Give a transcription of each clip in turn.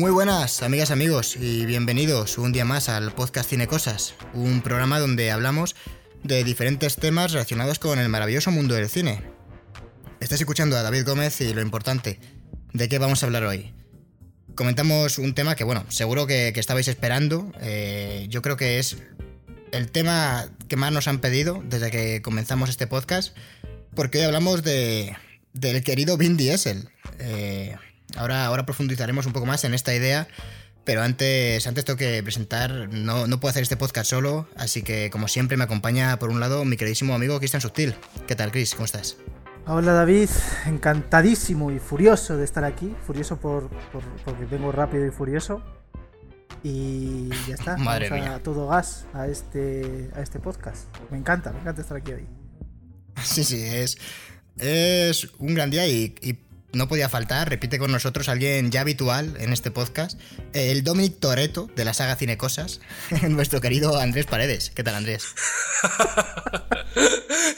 Muy buenas, amigas, amigos, y bienvenidos un día más al podcast Cine Cosas, un programa donde hablamos de diferentes temas relacionados con el maravilloso mundo del cine. Estás escuchando a David Gómez y lo importante, ¿de qué vamos a hablar hoy? Comentamos un tema que, bueno, seguro que, que estabais esperando. eh, yo creo que es el tema que más nos han pedido desde que comenzamos este podcast, porque hoy hablamos de, del querido Vin Diesel. Eh, ahora, ahora profundizaremos un poco más en esta idea, pero antes, antes tengo que presentar, no, no puedo hacer este podcast solo, así que como siempre me acompaña por un lado mi queridísimo amigo Cristian Sutil. ¿Qué tal, Chris? ¿Cómo estás? Hola David, encantadísimo y furioso de estar aquí, furioso por, por- porque vengo rápido y furioso. Y ya está, Madre vamos a mía. todo gas a este, a este podcast. Me encanta, me encanta estar aquí hoy. Sí, sí, es, es un gran día y, y no podía faltar, repite con nosotros alguien ya habitual en este podcast, el Dominic Toreto de la saga Cinecosas, nuestro querido Andrés Paredes. ¿Qué tal, Andrés?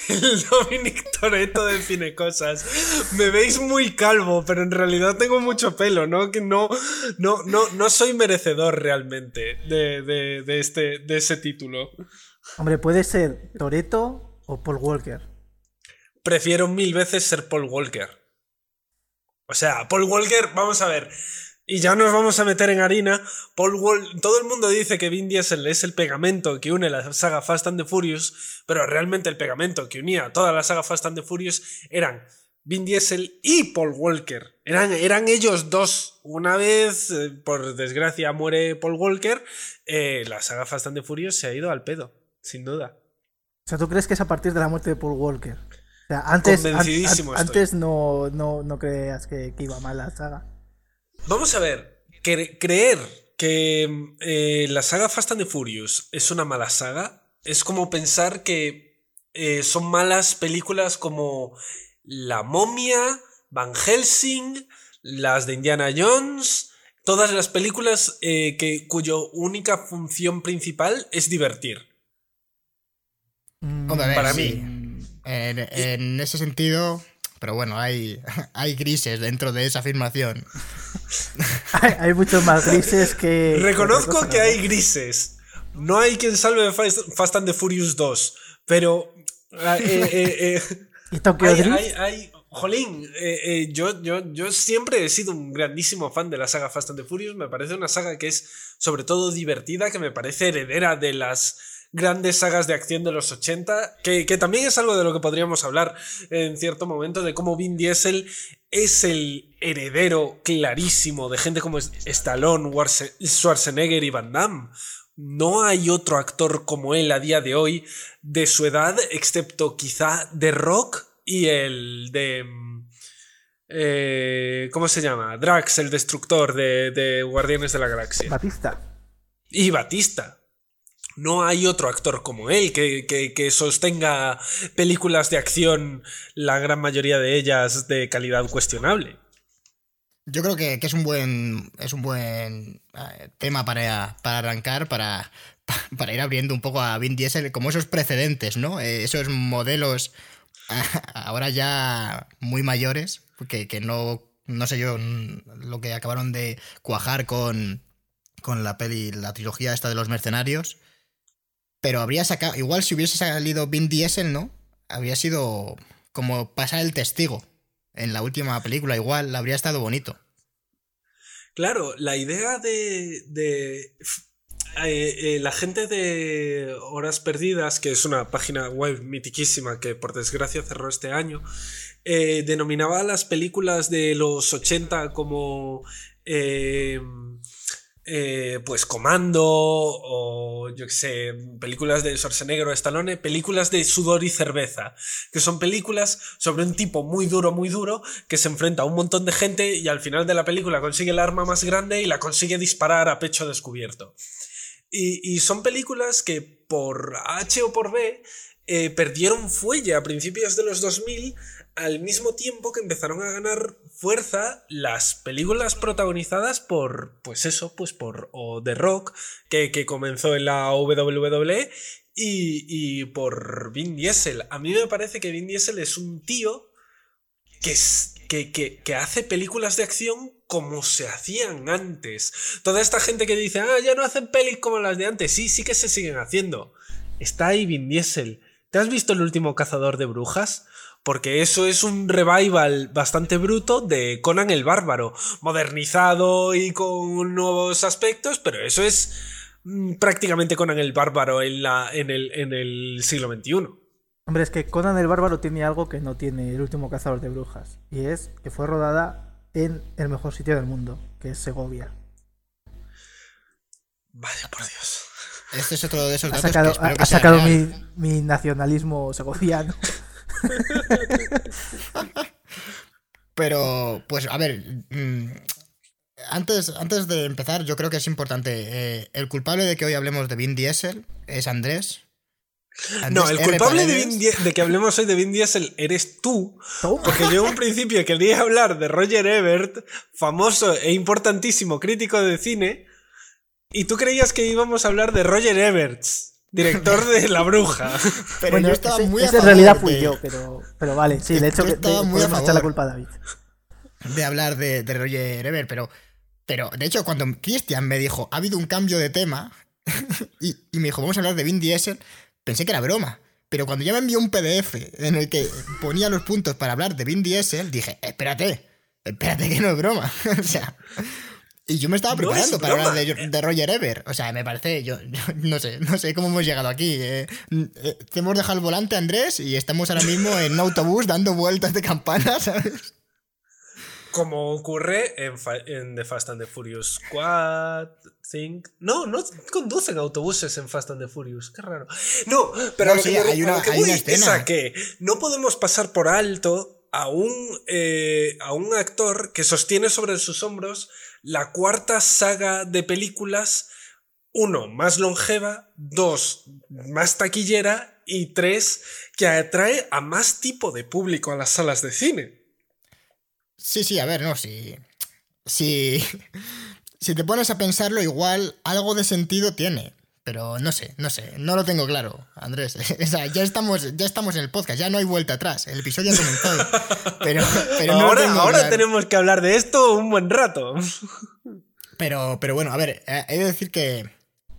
El Dominic Toretto de Cinecosas. Me veis muy calvo, pero en realidad tengo mucho pelo, ¿no? Que no, no, no, no soy merecedor realmente de, de, de este, de ese título. Hombre, puede ser Toreto o Paul Walker. Prefiero mil veces ser Paul Walker. O sea, Paul Walker, vamos a ver. Y ya nos vamos a meter en harina. Paul Wal- todo el mundo dice que Vin Diesel es el pegamento que une la saga Fast and the Furious, pero realmente el pegamento que unía toda la saga Fast and the Furious eran Vin Diesel y Paul Walker. Eran, eran ellos dos. Una vez, eh, por desgracia, muere Paul Walker, eh, la saga Fast and the Furious se ha ido al pedo, sin duda. O sea, ¿tú crees que es a partir de la muerte de Paul Walker? Sea, antes, an- Convencidísimo an- estoy. antes no, no, no creas que, que iba mal la saga. Vamos a ver, cre- creer que eh, la saga Fast and the Furious es una mala saga es como pensar que eh, son malas películas como La momia, Van Helsing, las de Indiana Jones, todas las películas eh, que, cuyo única función principal es divertir. Mm, Para sí. mí. En, en ese sentido, pero bueno, hay, hay grises dentro de esa afirmación. hay, hay muchos más grises que. Reconozco que hay grises. No hay quien salve Fast, Fast and the Furious 2, pero... eh, eh, eh, ¿Y Tokyo Hay, Drift? hay, hay- jolín, eh, eh, yo, yo, yo siempre he sido un grandísimo fan de la saga Fast and the Furious. Me parece una saga que es sobre todo divertida, que me parece heredera de las grandes sagas de acción de los 80, que, que también es algo de lo que podríamos hablar en cierto momento, de cómo Vin Diesel es el heredero clarísimo de gente como Stallone, Schwarzenegger y Van Damme. No hay otro actor como él a día de hoy de su edad, excepto quizá The Rock y el de... eh, ¿Cómo se llama? Drax, el destructor de, de Guardianes de la Galaxia. Batista. Y Batista. No hay otro actor como él que, que- que sostenga películas de acción, la gran mayoría de ellas de calidad cuestionable. Yo creo que, que es un buen, es un buen eh, tema para, para arrancar, para, para ir abriendo un poco a Vin Diesel, como esos precedentes, ¿no? Eh, esos modelos ahora ya muy mayores, que, que no, no sé yo mm, lo que acabaron de cuajar con, con la peli, la trilogía esta de los mercenarios. Pero habría sacado, igual si hubiese salido Vin Diesel, ¿no? Habría sido como pasar el testigo en la última película, igual habría estado bonito. Claro, la idea de, de eh, eh, la gente de Horas Perdidas, que es una página web mitiquísima que por desgracia cerró este año, eh, denominaba las películas de los 80 como eh, pues Comando o yo qué sé, películas de Schwarzenegger o Stallone, películas de sudor y cerveza, que son películas sobre un tipo muy duro, muy duro, que se enfrenta a un montón de gente y al final de la película consigue el arma más grande y la consigue disparar a pecho descubierto. Y, y son películas que por H o por B eh, perdieron fuelle a principios de los 2000 al mismo tiempo que empezaron a ganar fuerza las películas protagonizadas por, pues eso, pues por o The Rock, que, que comenzó en la WWE, y, y por Vin Diesel. A mí me parece que Vin Diesel es un tío que, es- que, que- que hace películas de acción como se hacían antes. Toda esta gente que dice, ah, ya no hacen pelis como las de antes. Sí, sí que se siguen haciendo. Está ahí Vin Diesel. ¿Te has visto el último cazador de brujas? Porque eso es un revival bastante bruto de Conan el Bárbaro, modernizado y con nuevos aspectos, pero eso es mm, prácticamente Conan el Bárbaro en, la, en, el, en el siglo XXI. Hombre, es que Conan el Bárbaro tiene algo que no tiene el último cazador de brujas, y es que fue rodada en el mejor sitio del mundo, que es Segovia. Vaya por Dios. Este es otro de esos Ha datos sacado, que espero ha- que ha sea sacado real. mi, mi nacionalismo segoviano. Pero, pues, a ver. mm, antes, antes de empezar, yo creo que es importante. eh, el culpable de que hoy hablemos de Vin Diesel es Andrés. No, el R. culpable de. Vin que hablemos hoy de Vin Diesel eres tú, porque yo en un principio quería hablar de Roger Ebert, famoso e importantísimo crítico de cine, y tú creías que íbamos a hablar de Roger Ebert, director de La Bruja. Pero Bueno, yo estaba ese- muy a ese en favor realidad fui de- yo, pero, pero vale, sí, de hecho Yo estaba de- muy a podemos echar la favor. culpa a David. de hablar de, de Roger Ebert, pero, pero de hecho cuando Christian me dijo, ha habido un cambio de tema, y, y me dijo, vamos a hablar de Vin Diesel, pensé que era broma. Pero cuando ya me envió un PDF en el que ponía los puntos para hablar de Vin Diesel, dije, espérate, espérate que no es broma. o sea, y yo me estaba preparando para hablar de, de Roger Ebert. O sea, me parece, yo, yo no sé, no sé cómo hemos llegado aquí. eh. Eh, te hemos dejado el volante, Andrés, y estamos ahora mismo en un autobús dando vueltas de campana, ¿sabes? Como ocurre en, The Fast and the Furious 4, Think. No, no conducen autobuses en Fast and the Furious, qué raro. No, pero No, sí, hay una- que hay escena. que no podemos pasar por alto a un, eh, a un actor que sostiene sobre sus hombros la cuarta saga de películas, uno, más longeva, dos, más taquillera y tres, que atrae a más tipo de público a las salas de cine. Sí, sí, a ver, no, si. Si. Si te pones a pensarlo, igual algo de sentido tiene. Pero no sé, no sé, no lo tengo claro, Andrés. O sea, ya estamos, ya estamos en el podcast, ya no hay vuelta atrás. El episodio ha comenzado. Pero, pero no ahora ahora claro. tenemos que hablar de esto un buen rato. Pero, pero bueno, a ver, eh, he de decir que,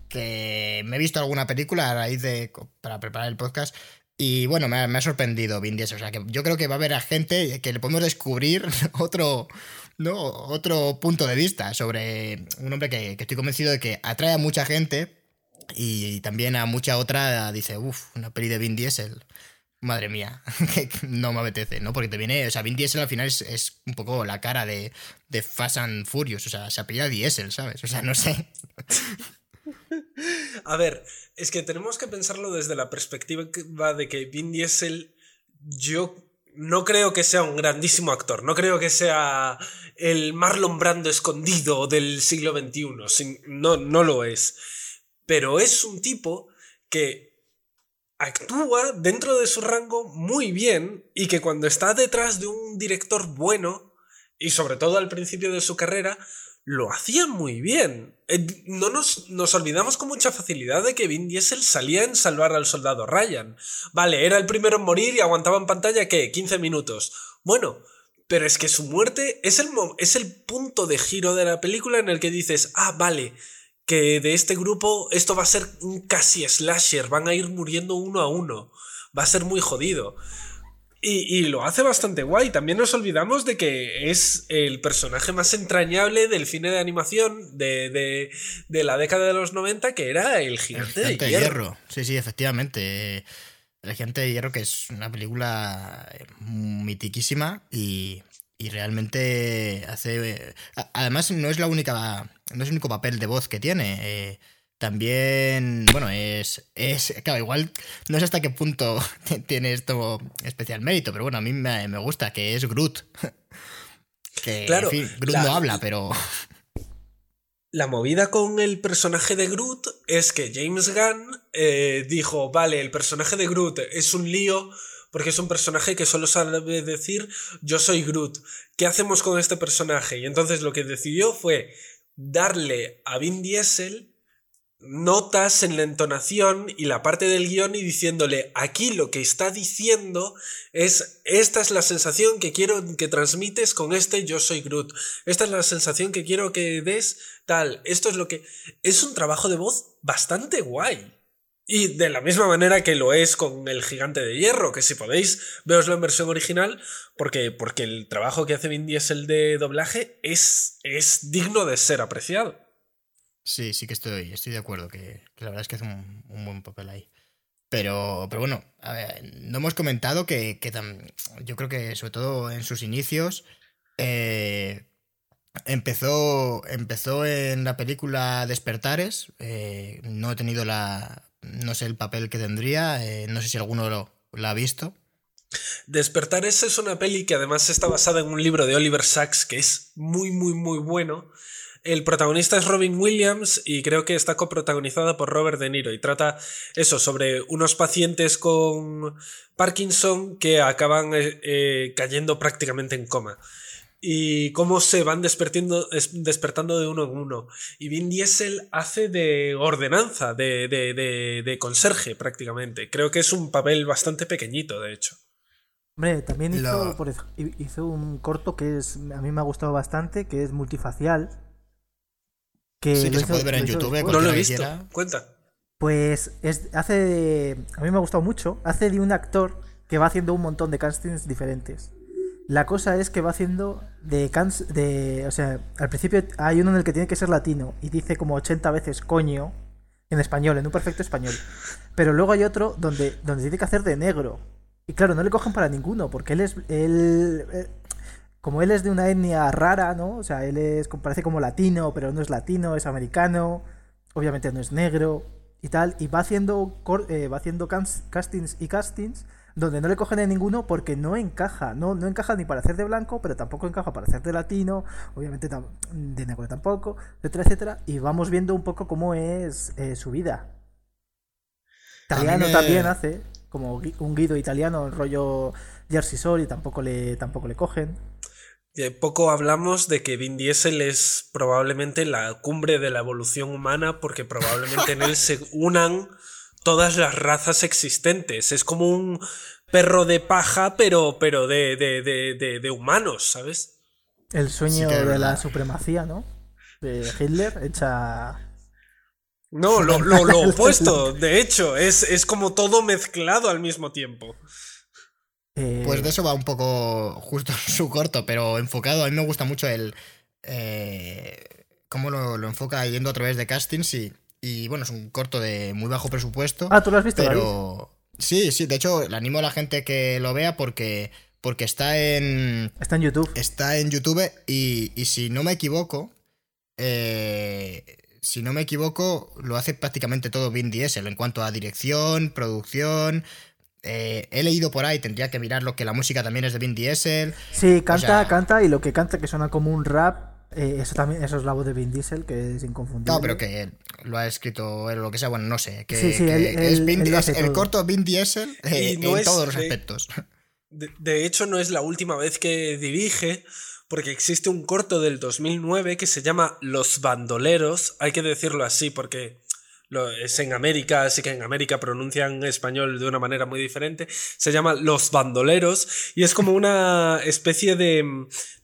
que me he visto alguna película a raíz de. para preparar el podcast. Y bueno, me ha, me ha sorprendido Vin Diesel. O sea, que yo creo que va a haber a gente que le podemos descubrir otro, ¿no? otro punto de vista sobre un hombre que, que estoy convencido de que atrae a mucha gente y también a mucha otra dice, uff, una peli de Vin Diesel. Madre mía, no me apetece, ¿no? Porque te viene, o sea, Vin Diesel al final es, es un poco la cara de, de Fast and Furious, o sea, se apellida Diesel, ¿sabes? O sea, no sé. A ver, es que tenemos que pensarlo desde la perspectiva de que Vin Diesel, yo no creo que sea un grandísimo actor, no creo que sea el Marlon Brando escondido del siglo XXI, no, no lo es. Pero es un tipo que actúa dentro de su rango muy bien y que cuando está detrás de un director bueno, y sobre todo al principio de su carrera, lo hacía muy bien. Eh, No nos, nos olvidamos con mucha facilidad de que Vin Diesel salía en salvar al soldado Ryan. Vale, era el primero en morir y aguantaba en pantalla, ¿qué? 15 minutos. Bueno, pero es que su muerte es el, es el punto de giro de la película en el que dices, ah, vale, que de este grupo esto va a ser un casi slasher, van a ir muriendo uno a uno, va a ser muy jodido. Y, y lo hace bastante guay. También nos olvidamos de que es el personaje más entrañable del cine de animación de, de- de la década de los 90, que era el El gigante, Gigante de de hierro. Sí, sí, efectivamente. El Gigante de Hierro, que es una película eh, mitiquísima y, y realmente hace. a- Además, no es la única. No es el único papel de voz que tiene. eh, también, bueno, es, es. Claro, igual no sé hasta qué punto tiene esto especial mérito, pero bueno, a mí me, me gusta, que es Groot. Que, Claro, en fin, Groot la- no habla, pero. La movida con el personaje de Groot es que James Gunn eh, dijo, vale, el personaje de Groot es un lío porque es un personaje que solo sabe decir yo soy Groot. ¿Qué hacemos con este personaje? Y entonces lo que decidió fue darle a Vin Diesel notas en la entonación y la parte del guion y diciéndole, aquí lo que está diciendo es, esta es la sensación que quiero que transmites con este yo soy Groot, esta es la sensación que quiero que des tal, esto es lo que... Es un trabajo de voz bastante guay. Y de la misma manera que lo es con el gigante de hierro, que si podéis, veoslo en versión original, porque, porque el trabajo que hace Vin Diesel de doblaje es, es digno de ser apreciado. Sí, sí que estoy, estoy de acuerdo, que, la verdad es que hace un, buen papel ahí. Pero, pero bueno, no hemos comentado que, yo creo que sobre todo en sus inicios eh, empezó, empezó en la película Despertares. Eh, no he tenido la. No sé el papel que tendría. Eh, no sé si alguno lo, lo, ha visto. Despertares es una peli que además está basada en un libro de Oliver Sacks que es muy, muy, muy bueno. El protagonista es Robin Williams y creo que está coprotagonizada por Robert De Niro y trata eso sobre unos pacientes con Parkinson que acaban eh, eh, cayendo prácticamente en coma y cómo se van despertando, despertando de uno en uno. Y Vin Diesel hace de ordenanza, de, de, conserje prácticamente. Creo que es un papel bastante pequeñito, de hecho. Hombre, también hizo, hizo un corto que es, a mí me ha gustado bastante, que es multifacial, sí, que se puede ver en YouTube. No lo he visto. Cuenta. Pues es, hace. a mí me ha gustado mucho. Hace de un actor que va haciendo un montón de castings diferentes. La cosa es que va haciendo de, de. O sea, al principio hay uno en el que tiene que ser latino y dice como 80 veces coño en español, en un perfecto español. Pero luego hay otro donde, donde tiene que hacer de negro. Y claro, no le cogen para ninguno, porque él es. Él, eh, como él es de una etnia rara, ¿no? O sea, él es, parece como latino, pero no es latino, es americano, obviamente no es negro y tal, y va haciendo, eh, va haciendo castings y castings donde no le cogen a ninguno porque no encaja, no, no encaja ni para hacer de blanco, pero tampoco encaja para hacer de latino, obviamente de negro tampoco, etcétera, etcétera, y vamos viendo un poco cómo es eh, su vida. Italiano también hace, como un guido italiano, el rollo Jersey Sol, y tampoco le, tampoco le cogen. Poco hablamos de que Vin Diesel es probablemente la cumbre de la evolución humana porque probablemente en él se unan todas las razas existentes. Es como un perro de paja, pero, pero de, de, de, humanos, ¿sabes? El sueño de la supremacía, ¿no? De Hitler, hecha... No, lo, lo, lo opuesto, de hecho, es, es como todo mezclado al mismo tiempo. Pues de eso va un poco justo su corto, pero enfocado. A mí me gusta mucho el. Eh, cómo lo, enfoca yendo a través de castings y, y, bueno, es un corto de muy bajo presupuesto. Ah, tú lo has visto, pero. Sí, sí, de hecho, le animo a la gente que lo vea porque. Porque está en. Está en YouTube. Está en YouTube y, y si no me equivoco. Eh, si no me equivoco, lo hace prácticamente todo Vin Diesel en cuanto a dirección, producción, eh, he leído por ahí, tendría que mirar lo que la música también es de Vin Diesel. Sí, canta, canta y lo que canta que suena como un rap. Eh, eso también, eso es la voz de Vin Diesel, que es inconfundible. No, pero que lo ha escrito él o lo que sea, bueno, no sé. Que, sí, sí, es, el corto Vin Diesel eh, en todos los aspectos. De, hecho, no es la última vez que dirige, porque existe un corto del 2009 que se llama Los Bandoleros. Hay que decirlo así, porque es en América, así que en América pronuncian español de una manera muy diferente. Se llama Los Bandoleros y es como una especie de,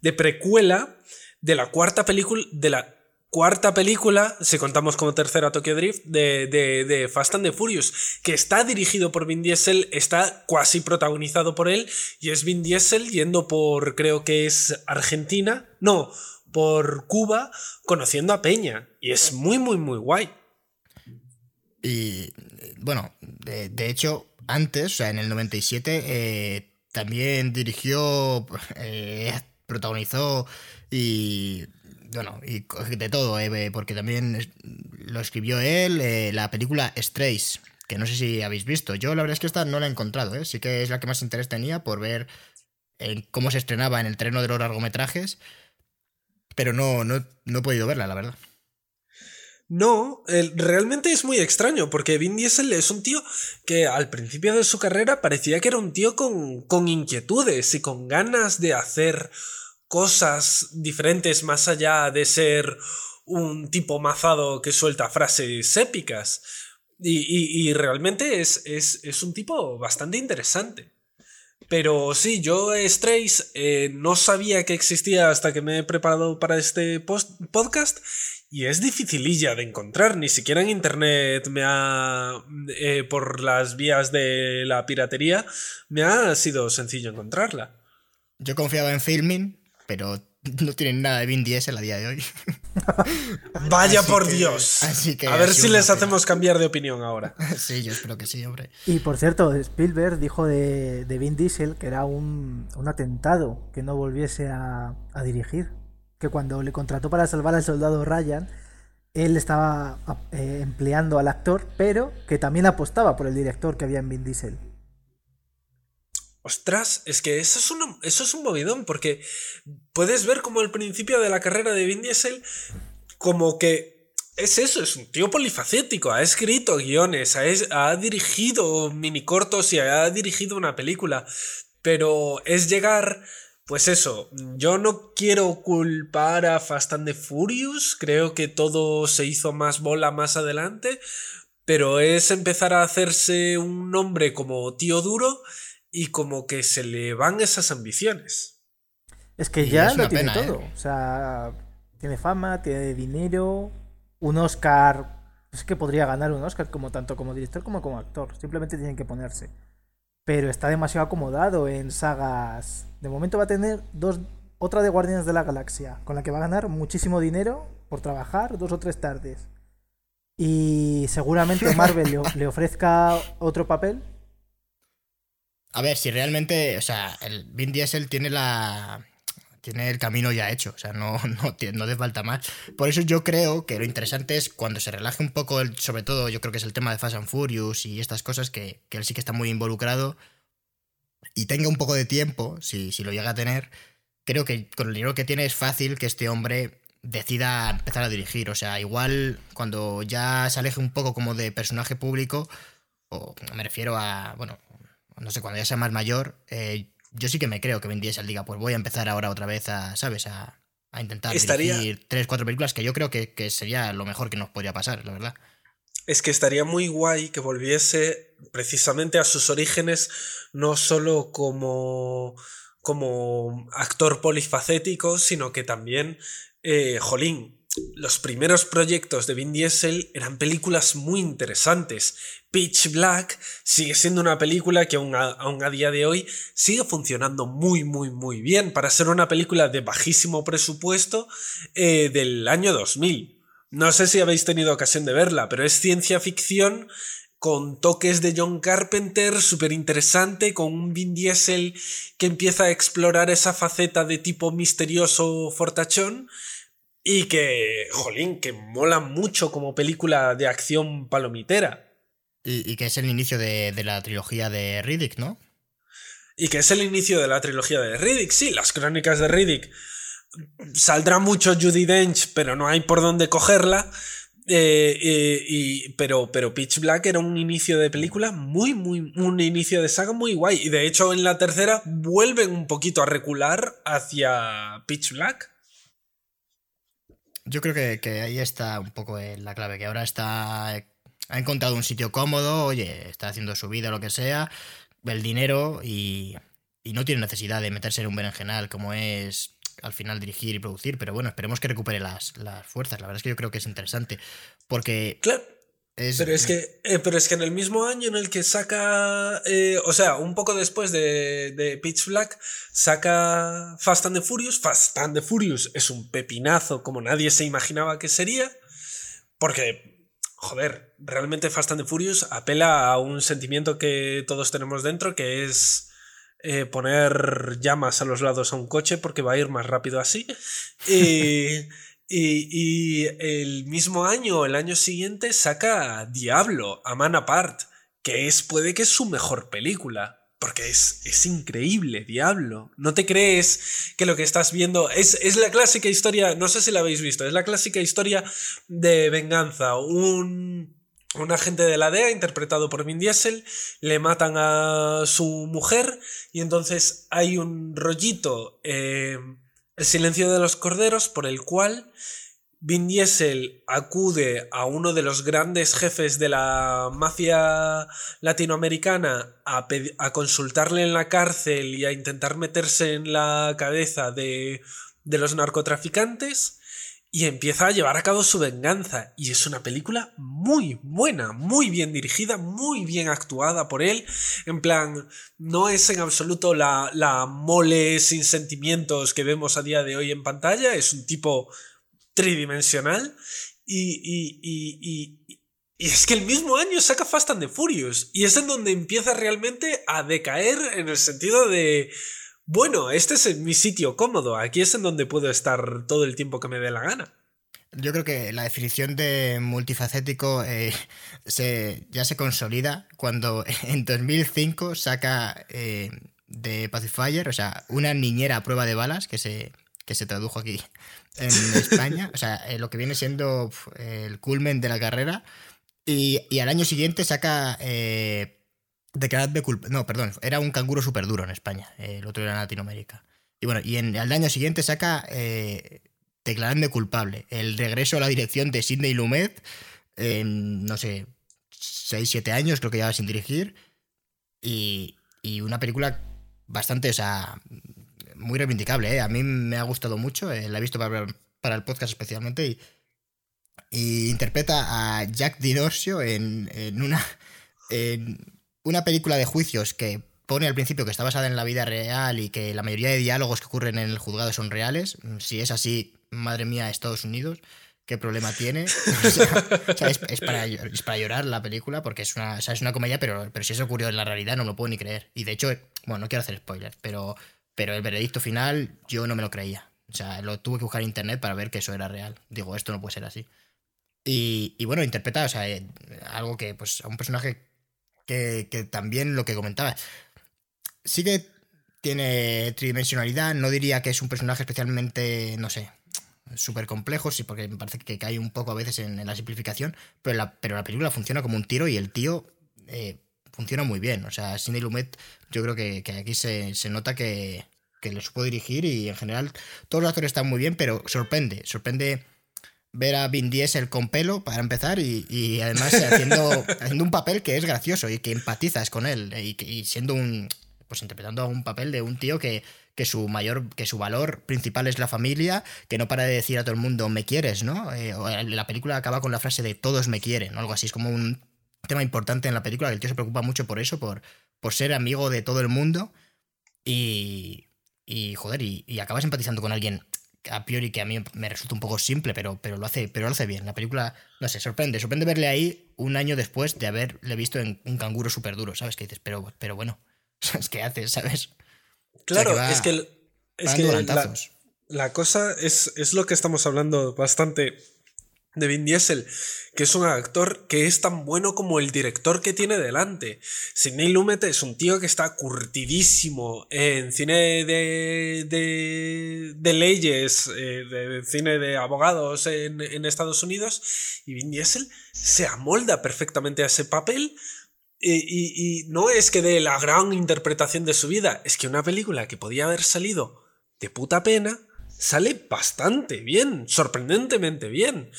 de precuela de la cuarta película, de la cuarta película, si contamos como tercera Tokyo Drift, de, de, Fast and the Furious, que está dirigido por Vin Diesel, está cuasi protagonizado por él, y es Vin Diesel yendo por, creo que es Argentina, no, por Cuba, conociendo a Peña, y es muy, muy, muy guay. Y bueno, de, hecho, antes, o sea, en el 97, eh, también dirigió, eh, protagonizó y bueno, y de todo, eh, porque también lo escribió él, la película Strays, que no sé si habéis visto. Yo la verdad es que esta no la he encontrado, sí que es la que más interés tenía por ver cómo se estrenaba en el terreno de los largometrajes, pero no, no, no he podido verla, la verdad. No, realmente es muy extraño, porque Vin Diesel es un tío que al principio de su carrera parecía que era un tío con, con inquietudes y con ganas de hacer cosas diferentes más allá de ser un tipo mazado que suelta frases épicas. Y, realmente es, es, un tipo bastante interesante. Pero sí, yo Strays eh, no sabía que existía hasta que me he preparado para este podcast y es dificililla de encontrar, ni siquiera en internet me ha... Eh, por las vías de la piratería, me ha sido sencillo encontrarla. Yo confiaba en Filming, pero no tienen nada de Vin Diesel a día de hoy. Vaya por Dios. a ver si les hacemos cambiar de opinión ahora. sí, yo espero que sí, hombre. Y por cierto, Spielberg dijo de, de Vin Diesel que era un, un atentado que no volviese a, a dirigir que cuando le contrató para salvar al soldado Ryan, él estaba eh, empleando al actor, pero que también apostaba por el director que había en Vin Diesel. Ostras, es que eso es, un, eso es un movidón, porque puedes ver como al principio de la carrera de Vin Diesel, como que es eso, es un tío polifacético, ha escrito guiones, ha, ha dirigido minicortos y ha dirigido una película, pero es llegar pues eso, yo no quiero culpar a Fast and the Furious, creo que todo se hizo más bola más adelante, pero es empezar a hacerse un nombre como tío duro y como que se le van esas ambiciones. Es que ya lo tiene todo, ¿eh? o sea, tiene fama, tiene dinero, un Oscar, es que podría ganar un Oscar como tanto como director como como actor, simplemente tienen que ponerse pero está demasiado acomodado en sagas. De momento va a tener dos, otra de Guardianes de la Galaxia, con la que va a ganar muchísimo dinero por trabajar dos o tres tardes. Y seguramente Marvel le, ofrezca otro papel. A ver, si realmente, o sea, el Vin Diesel tiene la tiene el camino ya hecho, o sea, no, no, no hace falta más. Por eso yo creo que lo interesante es cuando se relaje un poco, el, sobre todo yo creo que es el tema de Fast and Furious y estas cosas, que, él sí que está muy involucrado y tenga un poco de tiempo, si, si lo llega a tener, creo que con el dinero que tiene es fácil que este hombre decida empezar a dirigir. O sea, igual cuando ya se aleje un poco como de personaje público, o me refiero a, bueno, no sé, cuando ya sea más mayor, eh, yo sí que me creo que Vin Diesel diga, pues voy a empezar ahora otra vez a, ¿sabes? A, a intentar Estaría... dirigir tres, cuatro películas, que yo creo que, que, sería lo mejor que nos podría pasar, la verdad. Es que estaría muy guay que volviese precisamente a sus orígenes, no solo como, como actor polifacético, sino que también, eh, jolín, los primeros proyectos de Vin Diesel eran películas muy interesantes. Pitch Black sigue siendo una película que aún a, día de hoy sigue funcionando muy, muy, muy bien para ser una película de bajísimo presupuesto eh, del año 2000. No sé si habéis tenido ocasión de verla, pero es ciencia ficción con toques de John Carpenter, súper interesante, con un Vin Diesel que empieza a explorar esa faceta de tipo misterioso fortachón y que, jolín, que mola mucho como película de acción palomitera. Y, que es el inicio de, la trilogía de Riddick, ¿no? Y que es el inicio de la trilogía de Riddick, sí, las crónicas de Riddick. Saldrá mucho Judy Dench, pero no hay por dónde cogerla. Eh, eh, y, pero, pero Pitch Black era un inicio de película muy, muy. Un inicio de saga muy guay. Y de hecho, en la tercera vuelven un poquito a recular hacia Pitch Black. Yo creo que, ahí está un poco la clave, que ahora está ha encontrado un sitio cómodo, oye, está haciendo su vida o lo que sea, el dinero y, y, no tiene necesidad de meterse en un berenjenal como es al final dirigir y producir, pero bueno, esperemos que recupere las, las fuerzas. La verdad es que yo creo que es interesante, porque... Claro pero, es que, eh, pero es que en el mismo año en el que saca, eh, o sea, un poco después de, de, Pitch Black, saca Fast and the Furious. Fast and the Furious es un pepinazo como nadie se imaginaba que sería, porque, joder, realmente Fast and the Furious apela a un sentimiento que todos tenemos dentro, que es eh, poner llamas a los lados a un coche porque va a ir más rápido así. Y... Y, el mismo año, el año siguiente, saca Diablo, a Man Apart, que es, puede que es su mejor película. Porque es, es increíble, Diablo. No te crees que lo que estás viendo es, es la clásica historia, no sé si la habéis visto, es la clásica historia de venganza. Un, un agente de la DEA, interpretado por Vin Diesel, le matan a su mujer y entonces hay un rollito... Eh, el silencio de los corderos por el cual Vin Diesel acude a uno de los grandes jefes de la mafia latinoamericana a, consultarle en la cárcel y a intentar meterse en la cabeza de, los narcotraficantes y empieza a llevar a cabo su venganza. Y es una película muy buena, muy bien dirigida, muy bien actuada por él. En plan, no es en absoluto la mole sin sentimientos que vemos a día de hoy en pantalla, es un tipo tridimensional y, es que el mismo año saca Fast and the Furious y es en donde empieza realmente a decaer en el sentido de, bueno, este es mi sitio cómodo, aquí es en donde puedo estar todo el tiempo que me dé la gana. Yo creo que la definición de multifacético eh, se, ya se consolida cuando en 2005 saca eh, de Pacifier, o sea, una niñera a prueba de balas, que se, que se tradujo aquí en España, o sea, eh, lo que viene siendo el culmen de la carrera, y, al año siguiente saca eh, de no, perdón, era un canguro súper duro en España, el otro era en Latinoamérica. Y bueno, y al año siguiente saca eh, Declaradme culpable, el regreso a la dirección de Sidney Lumet, en, no sé, 6, 7 años creo que ya sin dirigir, y, y una película bastante, o sea, muy reivindicable, ¿eh? A mí me ha gustado mucho, eh, la he visto para, el podcast especialmente y, interpreta a Jack Dinorcio en, en, una, en una película de juicios que pone al principio que está basada en la vida real y que la mayoría de diálogos que ocurren en el juzgado son reales. Si es así, madre mía, Estados Unidos, qué problema tiene. Es, para, llorar la película porque es una, es una comedia, pero, pero si eso ocurrió en la realidad no lo puedo ni creer. Y de hecho, bueno, no quiero hacer spoilers, pero pero el veredicto final yo no me lo creía. O sea, lo tuve que buscar en internet para ver que eso era real. Digo, esto no puede ser así. Y, bueno, interpreta, o sea, eh, algo que, pues, a un personaje que, que también lo que comentaba. Sí que tiene tridimensionalidad, no diría que es un personaje especialmente, no sé, súper complejo, sí, porque me parece que cae un poco a veces en, la simplificación, pero la, pero la película funciona como un tiro y el tío eh, funciona muy bien. O sea, Sidney Lumet, yo creo que, aquí se, nota que, que le supo dirigir y en general todos los actores están muy bien, pero sorprende, sorprende ver a Vin Diesel con pelo para empezar y, además haciendo, haciendo un papel que es gracioso y que empatizas con él y, siendo un pues interpretando un papel de un tío que, que su mayor que su valor principal es la familia que no para de decir a todo el mundo me quieres no eh, la película acaba con la frase de todos me quieren o algo así es como un tema importante en la película, que el tío se preocupa mucho por eso, por, por ser amigo de todo el mundo. Y, y joder, y, acabas empatizando con alguien a priori que a mí me resulta un poco simple, pero, pero, lo hace, pero lo hace bien. La película, no sé, sorprende. Sorprende verle ahí un año después de haberle visto en un canguro súper duro, ¿sabes? Que dices, pero, pero bueno, ¿sabes qué haces, sabes? Claro, es que, es que la, la, cosa es, es lo que estamos hablando bastante de Vin Diesel, que es un actor que es tan bueno como el director que tiene delante. Sidney Lumet es un tío que está curtidísimo en cine de, de, leyes, eh, de cine de abogados en, Estados Unidos, y Vin Diesel se amolda perfectamente a ese papel. Y, y no es que dé la gran interpretación de su vida, es que una película que podía haber salido de puta pena, sale bastante bien, sorprendentemente bien.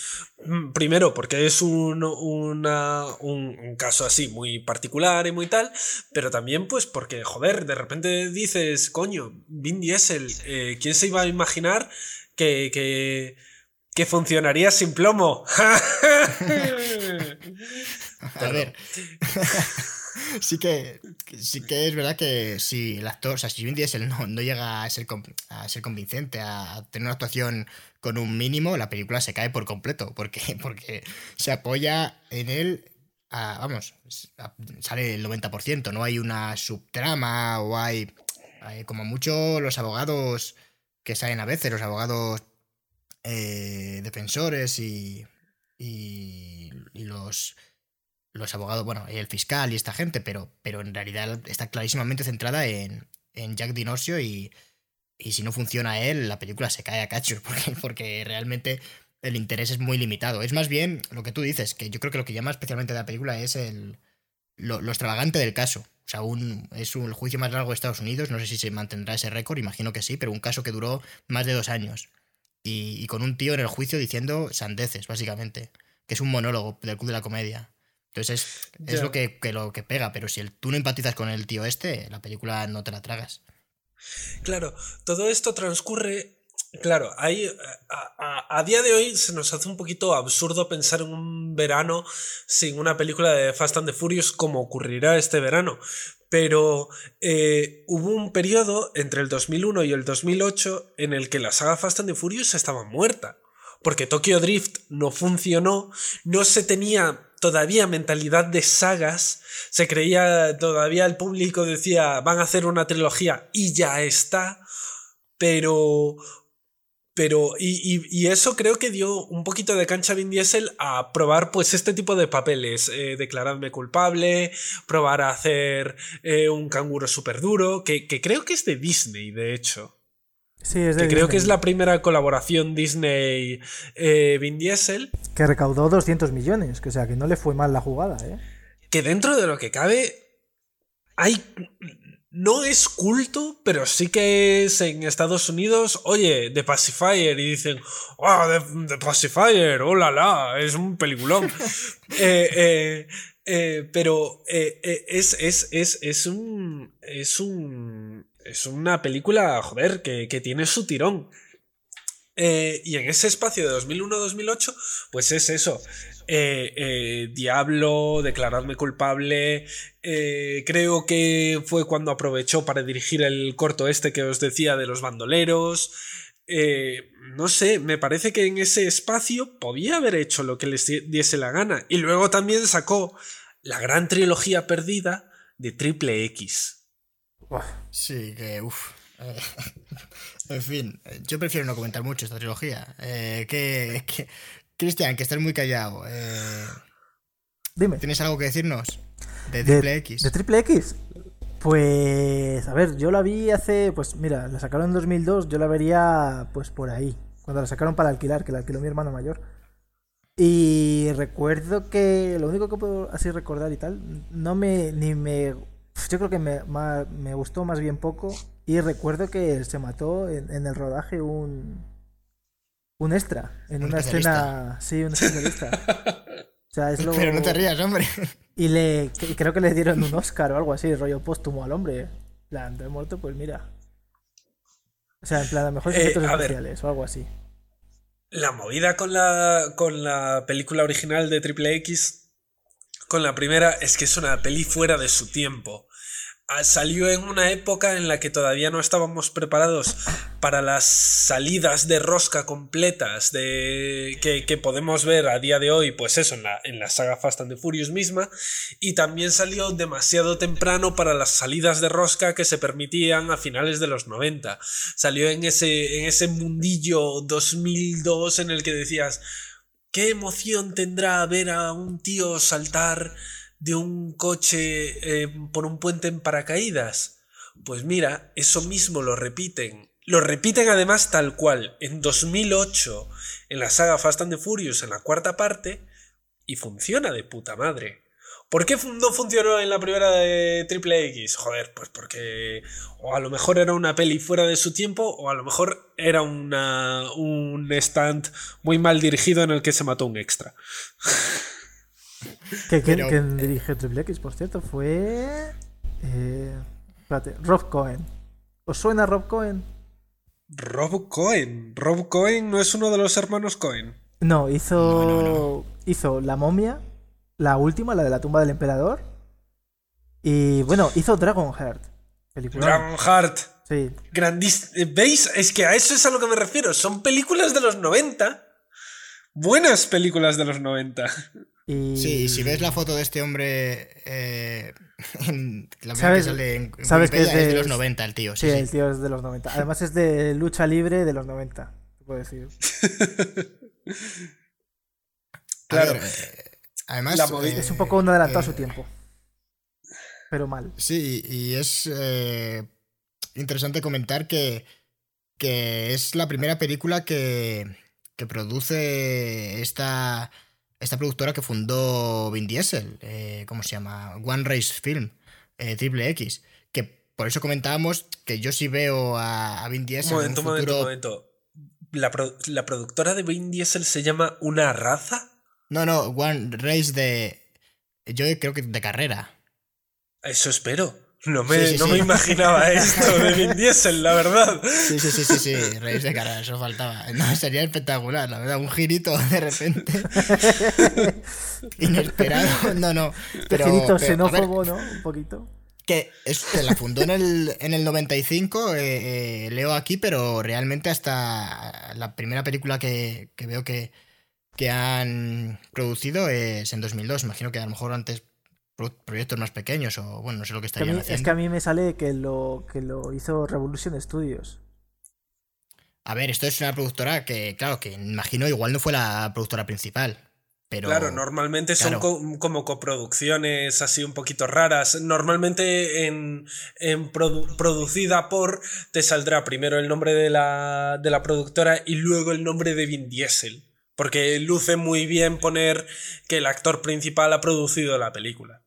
Mm, primero, porque es un, un, caso así muy particular y muy tal, pero también pues porque, joder, de repente dices, coño, Vin Diesel, eh, ¿quién se iba a imaginar que, que, que funcionaría sin plomo? a ver. sí que sí que es verdad que si el actor, o sea, si Vin Diesel no, no llega a ser, a ser convincente, a tener una actuación con un mínimo, la película se cae por completo, porque, porque se apoya en él, vamos, sale el 90%, no hay una subtrama o hay, como mucho los abogados que salen a veces, los abogados eh, defensores y, y los los abogados, bueno, el fiscal y esta gente, pero, pero en realidad está clarísimamente centrada en, en Jack Dinosio y, y si no funciona él, la película se cae a cachos porque, porque realmente el interés es muy limitado. Es más bien lo que tú dices, que yo creo que lo que llama especialmente de la película es el, lo, extravagante del caso. O sea, es un, el juicio más largo de Estados Unidos, no sé si se mantendrá ese récord, imagino que sí, pero un caso que duró más de dos años. y, con un tío en el juicio diciendo sandeces, básicamente. Que es un monólogo del club de la comedia. Entonces es, lo, que, lo que pega, pero si el, tú no empatizas con el tío este, la película no te la tragas. Claro, todo esto transcurre Claro, hay, a, día de hoy se nos hace un poquito absurdo pensar en un verano sin una película de Fast and the Furious como ocurrirá este verano. Pero eh, hubo un periodo entre el 2001 y el 2008 en el que la saga Fast and the Furious estaba muerta. Porque Tokyo Drift no funcionó, no se tenía todavía mentalidad de sagas, se creía, todavía el público decía, van a hacer una trilogía y ya está, pero pero, y, eso creo que dio un poquito de cancha a Vin Diesel a probar pues este tipo de papeles. Eh, declararme culpable, probar a hacer eh, un canguro súper duro, que, creo que es de Disney, de hecho. Sí, es de que creo que es la primera colaboración Disney-Vin eh, Diesel. Que recaudó 200 millones, que o sea, que no le fue mal la jugada, ¿eh? Que dentro de lo que cabe hay no es culto, pero sí que es en Estados Unidos, oye, The Pacifier, y dicen, oh, The, Pacifier, oh la la, es un peliculón. Eh, eh, eh, pero es, es, es, es, un. Es un. Es una película, joder, que, tiene su tirón. y en ese espacio de 2001-2008, pues es eso. Eh, eh, Diablo, declararme culpable. Eh, creo que fue cuando aprovechó para dirigir el corto este que os decía de los bandoleros. no sé, me parece que en ese espacio podía haber hecho lo que les diese la gana. Y luego también sacó la gran trilogía perdida de Triple X. Sí, que uff. en fin, yo prefiero no comentar mucho esta trilogía. que, Cristian, que estás muy callado. Eh, Dime. ¿Tienes algo que decirnos? De Triple X. ¿De Triple X? Pues, a ver, yo la vi hace, pues mira, la sacaron en 2002, yo la vería pues por ahí, cuando la sacaron para alquilar, que la alquiló mi hermano mayor. Y recuerdo que, lo único que puedo así recordar y tal, no me, ni me, yo creo que me, me gustó más bien poco. Y recuerdo que se mató en el rodaje un, un extra en una escena. Sí, un especialista. O sea, es lo... Pero no te rías, hombre. Y le creo que le dieron un Oscar o algo así, rollo póstumo al hombre. plan, de muerto, pues mira. O sea, en plan, a mejor efectos eh, especiales o algo así. La movida con la, con la película original de Triple X, con la primera, es que es una peli fuera de su tiempo. Salió en una época en la que todavía no estábamos preparados para las salidas de rosca completas de que, podemos ver a día de hoy, pues eso, en la, en la saga Fast and the Furious misma, y también salió demasiado temprano para las salidas de rosca que se permitían a finales de los 90. Salió en ese, en ese mundillo 2002 en el que decías, ¿qué emoción tendrá ver a un tío saltar? De un coche eh, por un puente en paracaídas? Pues mira, eso mismo lo repiten. Lo repiten además tal cual, en 2008, en la saga Fast and the Furious, en la cuarta parte, y funciona de puta madre. ¿Por qué no funcionó en la primera de Triple X? Joder, pues porque o a lo mejor era una peli fuera de su tiempo o a lo mejor era una, un stand muy mal dirigido en el que se mató un extra. ¿Quién, eh, dirige Triple X, por cierto? Fue. Eh, espérate, Rob Cohen. ¿Os suena Rob Cohen? Rob Cohen. Rob Cohen no es uno de los hermanos Cohen. No, hizo. Hizo La momia, la última, la de la tumba del emperador. Y bueno, hizo Dragonheart. Dragonheart. Sí. ¿Veis? Es que a eso es a lo que me refiero. Son películas de los 90. Buenas películas de los 90. Sí, si ves la foto de este hombre, eh, la ¿Sabes, que sale en, ¿sabes que es de, los 90 el tío. Sí, el tío es de los 90. Además es de lucha libre de los 90, te puedo decir. claro. Eh, además, es un poco un adelantado a su eh, tiempo. Pero mal. Sí, y es interesante comentar que, que es la primera película que, que produce esta esta productora que fundó Vin Diesel, eh, ¿cómo se llama? One Race Film, eh, Triple X, que por eso comentábamos que yo sí veo a, Vin Diesel. Momento, en un momento, momento. la, la productora de Vin Diesel se llama Una Raza. No, no, One Race de. Yo creo que de carrera. Eso espero. No me, no me imaginaba esto de Vin Diesel, la verdad. Sí, sí, sí, sí, sí, de carrera, eso faltaba. No, sería espectacular, la verdad, un girito de repente. Inesperado, no, no. Pero, girito xenófobo, ¿no? Un poquito. Que se la fundó en el, en el 95, eh, eh, leo aquí, pero realmente hasta la primera película que, que veo que, que han producido es en 2002. Imagino que a lo mejor antes proyectos más pequeños o bueno, no sé lo que estarían haciendo. Es que a mí me sale que lo, que lo hizo Revolution Studios. A ver, esto es una productora que, claro, que imagino igual no fue la productora principal. Pero, claro, normalmente son como coproducciones así un poquito raras. Normalmente en, en producida por te saldrá primero el nombre de la, de la productora y luego el nombre de Vin Diesel. Porque luce muy bien poner que el actor principal ha producido la película.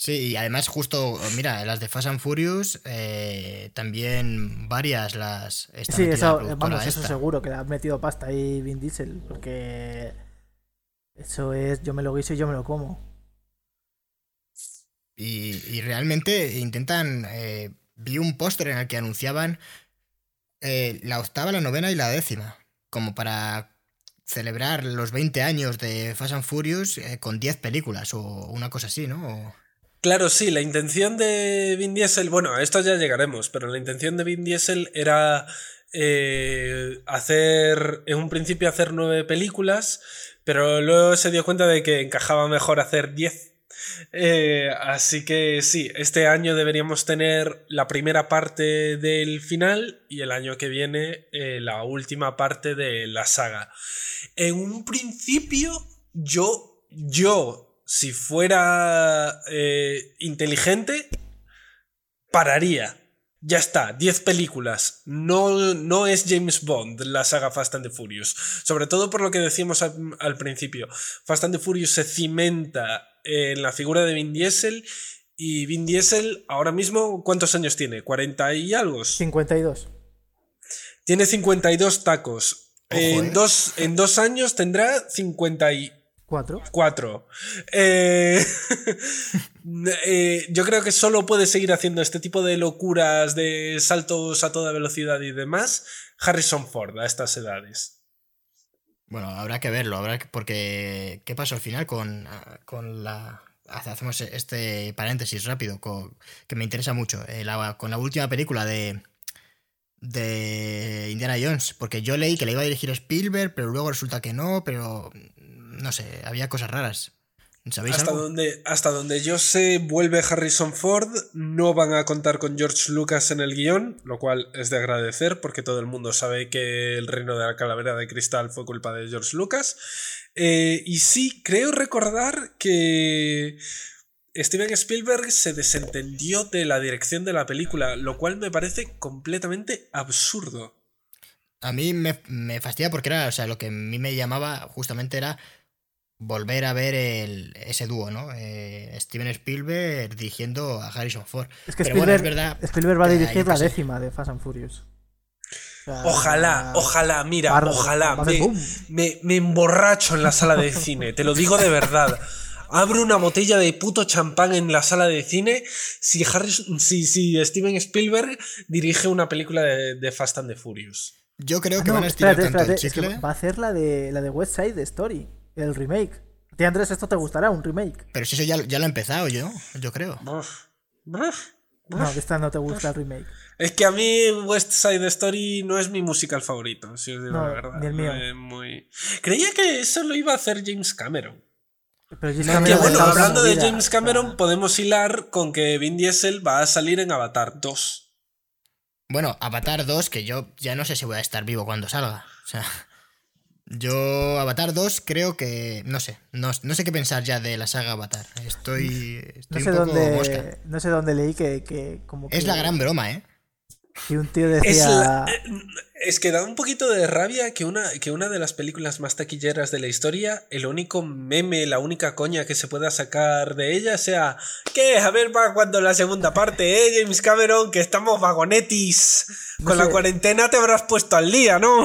Sí, y además justo, mira, las de Fast and Furious, eh, también varias las... Sí, eso, vamos, eso seguro, que le han metido pasta ahí Vin Diesel, porque eso es, yo me lo guiso y yo me lo como. Y, realmente intentan, eh, vi un póster en el que anunciaban eh, la octava, la novena y la décima, como para celebrar los 20 años de Fast and Furious con 10 películas o una cosa así, ¿no? Claro, sí, la intención de Vin Diesel, bueno, a esto ya llegaremos, pero la intención de Vin Diesel era eh, hacer, en un principio hacer nueve películas, pero luego se dio cuenta de que encajaba mejor hacer diez. Eh, así que sí, este año deberíamos tener la primera parte del final y el año que viene eh, la última parte de la saga. En un principio, yo, yo si fuera eh, inteligente, pararía. Ya está, 10 películas. No, no es James Bond la saga Fast and the Furious. Sobre todo por lo que decíamos al, principio. Fast and the Furious se cimenta en la figura de Vin Diesel. Y Vin Diesel ahora mismo, ¿cuántos años tiene? ¿40 y algo? 52. Tiene 52 tacos. en, eh. dos, en dos años tendrá 50 y Cuatro. Cuatro. Eh, eh, yo creo que solo puede seguir haciendo este tipo de locuras de saltos a toda velocidad y demás Harrison Ford a estas edades. Bueno, habrá que verlo, habrá que, porque ¿qué pasó al final con, con la... Hacemos este paréntesis rápido, que me interesa mucho, eh, con la última película de, de Indiana Jones, porque yo leí que le iba a dirigir Spielberg, pero luego resulta que no, pero no sé, había cosas raras. ¿Sabéis hasta Donde, hasta donde yo sé, vuelve Harrison Ford, no van a contar con George Lucas en el guion, lo cual es de agradecer porque todo el mundo sabe que el reino de la calavera de cristal fue culpa de George Lucas. Eh, y sí, creo recordar que Steven Spielberg se desentendió de la dirección de la película, lo cual me parece completamente absurdo. A mí me, me fastidia porque era, o sea, lo que a mí me llamaba justamente era volver a ver el, ese dúo, ¿no? Eh, Steven Spielberg dirigiendo a Harrison Ford. Es que Spielberg, verdad Spielberg va a dirigir la décima de Fast and Furious. ojalá, ojalá, mira, ojalá. Me, me, emborracho en la sala de cine, te lo digo de verdad. Abro una botella de puto champán en la sala de cine si, si, si Steven Spielberg dirige una película de, Fast and the Furious. Yo creo ah, que van a estirar tanto chicle. va a hacer la de, la de West Side Story el remake. A ti, Andrés, esto te gustará, un remake. Pero si eso ya, ya lo he empezado yo, yo creo. No, que esta no te gusta el remake. Es que a mí West Side Story no es mi musical favorito, si os digo la verdad. Ni el mío. muy... Creía que eso lo iba a hacer James Cameron. Pero James Cameron que bueno, hablando de James Cameron, podemos hilar con que Vin Diesel va a salir en Avatar 2. Bueno, Avatar 2, que yo ya no sé si voy a estar vivo cuando salga. O sea. Yo, Avatar 2, creo que. No sé. No, sé qué pensar ya de la saga Avatar. Estoy. no, sé dónde, no sé dónde leí que. como Es la gran broma, ¿eh? Y un tío decía. Es, eh, es, que da un poquito de rabia que una, que una de las películas más taquilleras de la historia, el único meme, la única coña que se pueda sacar de ella sea. ¿Qué? A ver para cuando la segunda parte, ¿eh, James Cameron? Que estamos vagonetis. Con la cuarentena te habrás puesto al día, ¿no?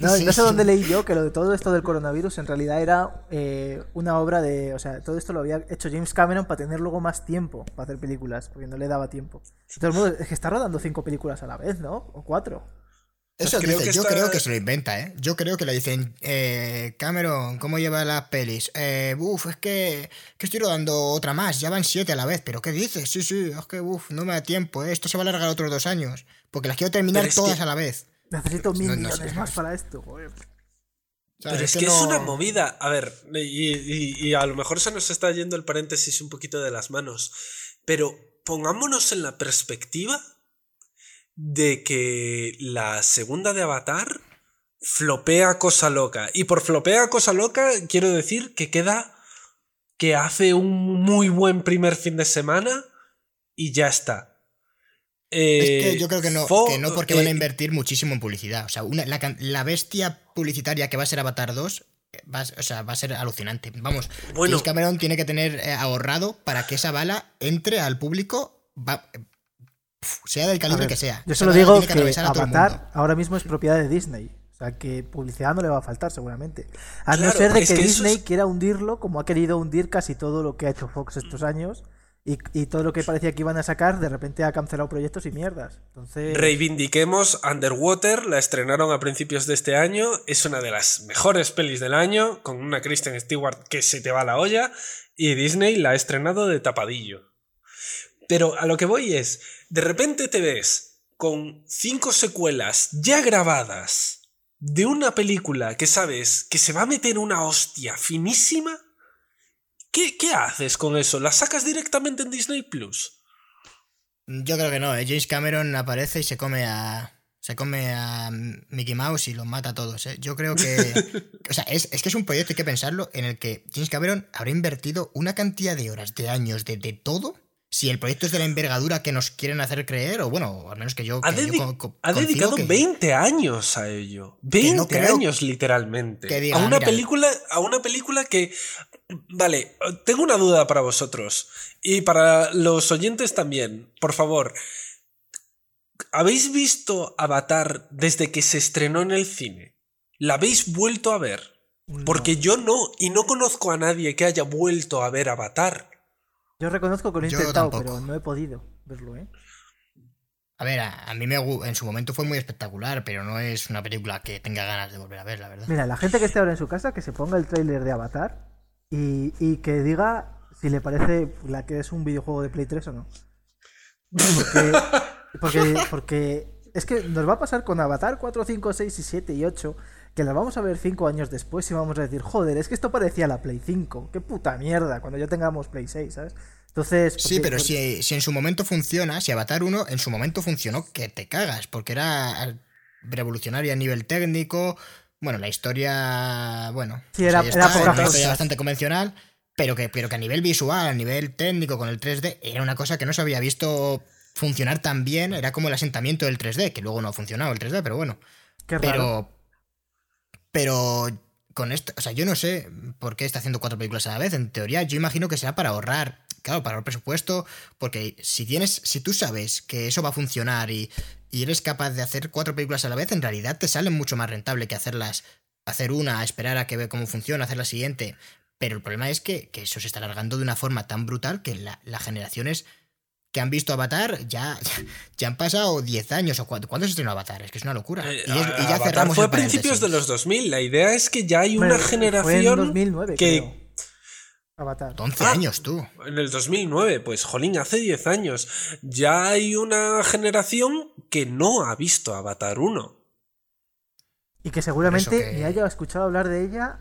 No, no sé dónde leí yo que lo de todo esto del coronavirus en realidad era eh, una obra de. O sea, todo esto lo había hecho James Cameron para tener luego más tiempo para hacer películas, porque no le daba tiempo. De es que está rodando cinco películas a la vez, ¿no? O cuatro. Eso creo que yo creo que se lo inventa, ¿eh? Yo creo que le dicen, eh, Cameron, ¿cómo lleva las pelis? Eh, uf, es que, que, estoy rodando otra más, ya van siete a la vez, pero ¿qué dices? Sí, sí, es que, uf, no me da tiempo, ¿eh? esto se va a alargar otros dos años, porque las quiero terminar todas a la vez. Necesito mil millones más para esto, joder. Pero es, que, es una movida. A ver, y, a lo mejor se nos está yendo el paréntesis un poquito de las manos. Pero pongámonos en la perspectiva de que la segunda de Avatar flopea cosa loca. Y por flopea cosa loca quiero decir que queda que hace un muy buen primer fin de semana y ya está es que yo creo que no, que no porque van a eh, invertir muchísimo en publicidad. O sea, la, bestia publicitaria que va a ser Avatar 2 va, o sea, va a ser alucinante. Vamos, bueno, James Cameron tiene que tener eh, ahorrado para que esa bala entre al público, sea del calibre que sea. Yo solo digo que, Avatar ahora mismo es propiedad de Disney. O sea, que publicidad no le va a faltar seguramente. A no ser de que, Disney quiera hundirlo como ha querido hundir casi todo lo que ha hecho Fox estos años y, todo lo que parecía que iban a sacar, de repente ha cancelado proyectos y mierdas. Entonces... Reivindiquemos Underwater, la estrenaron a principios de este año, es una de las mejores pelis del año, con una Kristen Stewart que se te va la olla, y Disney la ha estrenado de tapadillo. Pero a lo que voy es, de repente te ves con cinco secuelas ya grabadas de una película que sabes que se va a meter una hostia finísima ¿Qué, haces con eso? ¿La sacas directamente en Disney Plus? Yo creo que no, ¿eh? James Cameron aparece y se come a. Se come a Mickey Mouse y los mata a todos. ¿eh? Yo creo que. o sea, es, que es un proyecto, hay que pensarlo, en el que James Cameron habrá invertido una cantidad de horas, de años, de, todo. Si el proyecto es de la envergadura que nos quieren hacer creer, o bueno, al menos que yo. Ha, dedicado 20 años a ello. 20 años, literalmente. a, una película, a una película que Vale, tengo una duda para vosotros y para los oyentes también. Por favor, ¿habéis visto Avatar desde que se estrenó en el cine? ¿La habéis vuelto a ver? Porque yo no, y no conozco a nadie que haya vuelto a ver Avatar. Yo reconozco que lo he intentado, pero no he podido verlo, ¿eh? A ver, a, mí me, en su momento fue muy espectacular, pero no es una película que tenga ganas de volver a ver, la verdad. Mira, la gente que esté ahora en su casa, que se ponga el tráiler de Avatar y, y que diga si le parece la que es un videojuego de Play 3 o no. Porque, porque, es que nos va a pasar con Avatar 4, 5, 6 y 7 y 8, que las vamos a ver 5 años después y vamos a decir, joder, es que esto parecía la Play 5, qué puta mierda, cuando ya tengamos Play 6, ¿sabes? Entonces, sí, pero si, si en su momento funciona, si Avatar 1 en su momento funcionó, que te cagas, porque era revolucionaria a nivel técnico, bueno, la historia, bueno, sí, era, era bastante convencional, pero que, pero que a nivel visual, a nivel técnico con el 3D, era una cosa que no se había visto funcionar tan bien, era como el asentamiento del 3D, que luego no ha funcionado el 3D, pero bueno. pero, pero con esto, o sea, yo no sé por qué está haciendo cuatro películas a la vez. En teoría, yo imagino que será para ahorrar, claro, para el presupuesto, porque si tienes, si tú sabes que eso va a funcionar y, y eres capaz de hacer cuatro películas a la vez, en realidad te sale mucho más rentable que hacerlas, hacer una, esperar a que ve cómo funciona, hacer la siguiente. Pero el problema es que, eso se está alargando de una forma tan brutal que las generaciones que han visto Avatar ya, ya han pasado 10 años o cuánto. ¿Cuándo se estrenó Avatar? Es que es una locura. Eh, y, ya cerramos fue a principios de los 2000. La idea es que ya hay una generación 2009, que, Avatar. 11 ah, años tú. En el 2009, pues jolín, hace 10 años. Ya hay una generación que no ha visto Avatar 1. Y que seguramente ni haya escuchado hablar de ella,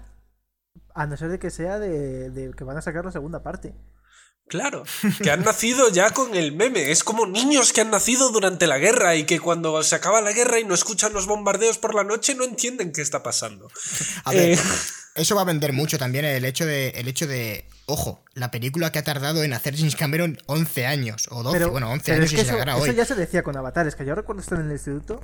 a no ser de que sea de, que van a sacar la segunda parte. Claro, que han nacido ya con el meme. Es como niños que han nacido durante la guerra y que cuando se acaba la guerra y no escuchan los bombardeos por la noche no entienden qué está pasando. A ver, eh, eso va a vender mucho también el hecho de, el hecho de, ojo, la película que ha tardado en hacer James Cameron 11 años, o 12, bueno, 11 pero años es y se eso, la eso hoy. ya se decía con Avatar. Es que yo recuerdo estar en el instituto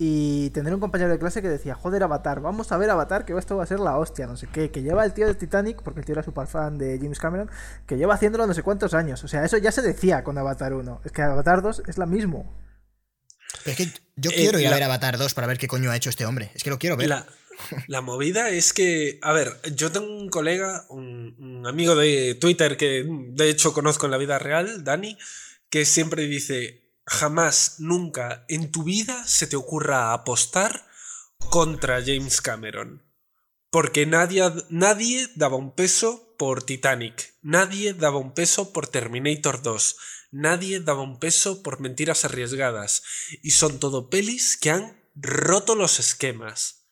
y tener un compañero de clase que decía, joder, Avatar, vamos a ver Avatar, que esto va a ser la hostia, no sé qué. Que lleva el tío de Titanic, porque el tío era super fan de James Cameron, que lleva haciéndolo no sé cuántos años. O sea, eso ya se decía con Avatar 1. Es que Avatar 2 es la mismo. Pero es que yo Eh, quiero ir a ver Avatar 2 para ver qué coño ha hecho este hombre. Es que lo quiero ver. La, la movida es que, a ver, yo tengo un colega, un, un amigo de Twitter que de hecho conozco en la vida real, Dani, que siempre dice, jamás, nunca en tu vida se te ocurra apostar contra James Cameron. Porque nadie, nadie daba un peso por Titanic, nadie daba un peso por Terminator 2, nadie daba un peso por Mentiras Arriesgadas. Y son todo pelis que han roto los esquemas.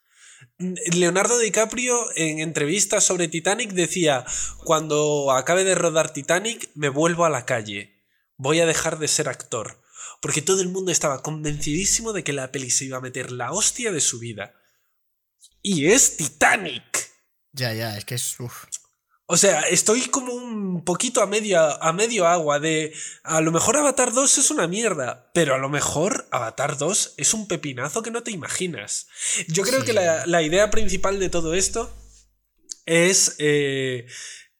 Leonardo DiCaprio en entrevistas sobre Titanic decía, cuando acabe de rodar Titanic me vuelvo a la calle, voy a dejar de ser actor, porque todo el mundo estaba convencidísimo de que la peli se iba a meter la hostia de su vida. Y es Titanic. Ya, ya, es que es. uf. O sea, estoy como un poquito a medio, a medio agua de... A lo mejor Avatar 2 es una mierda, pero a lo mejor Avatar 2 es un pepinazo que no te imaginas. Yo creo Sí. que la, la idea principal de todo esto es eh,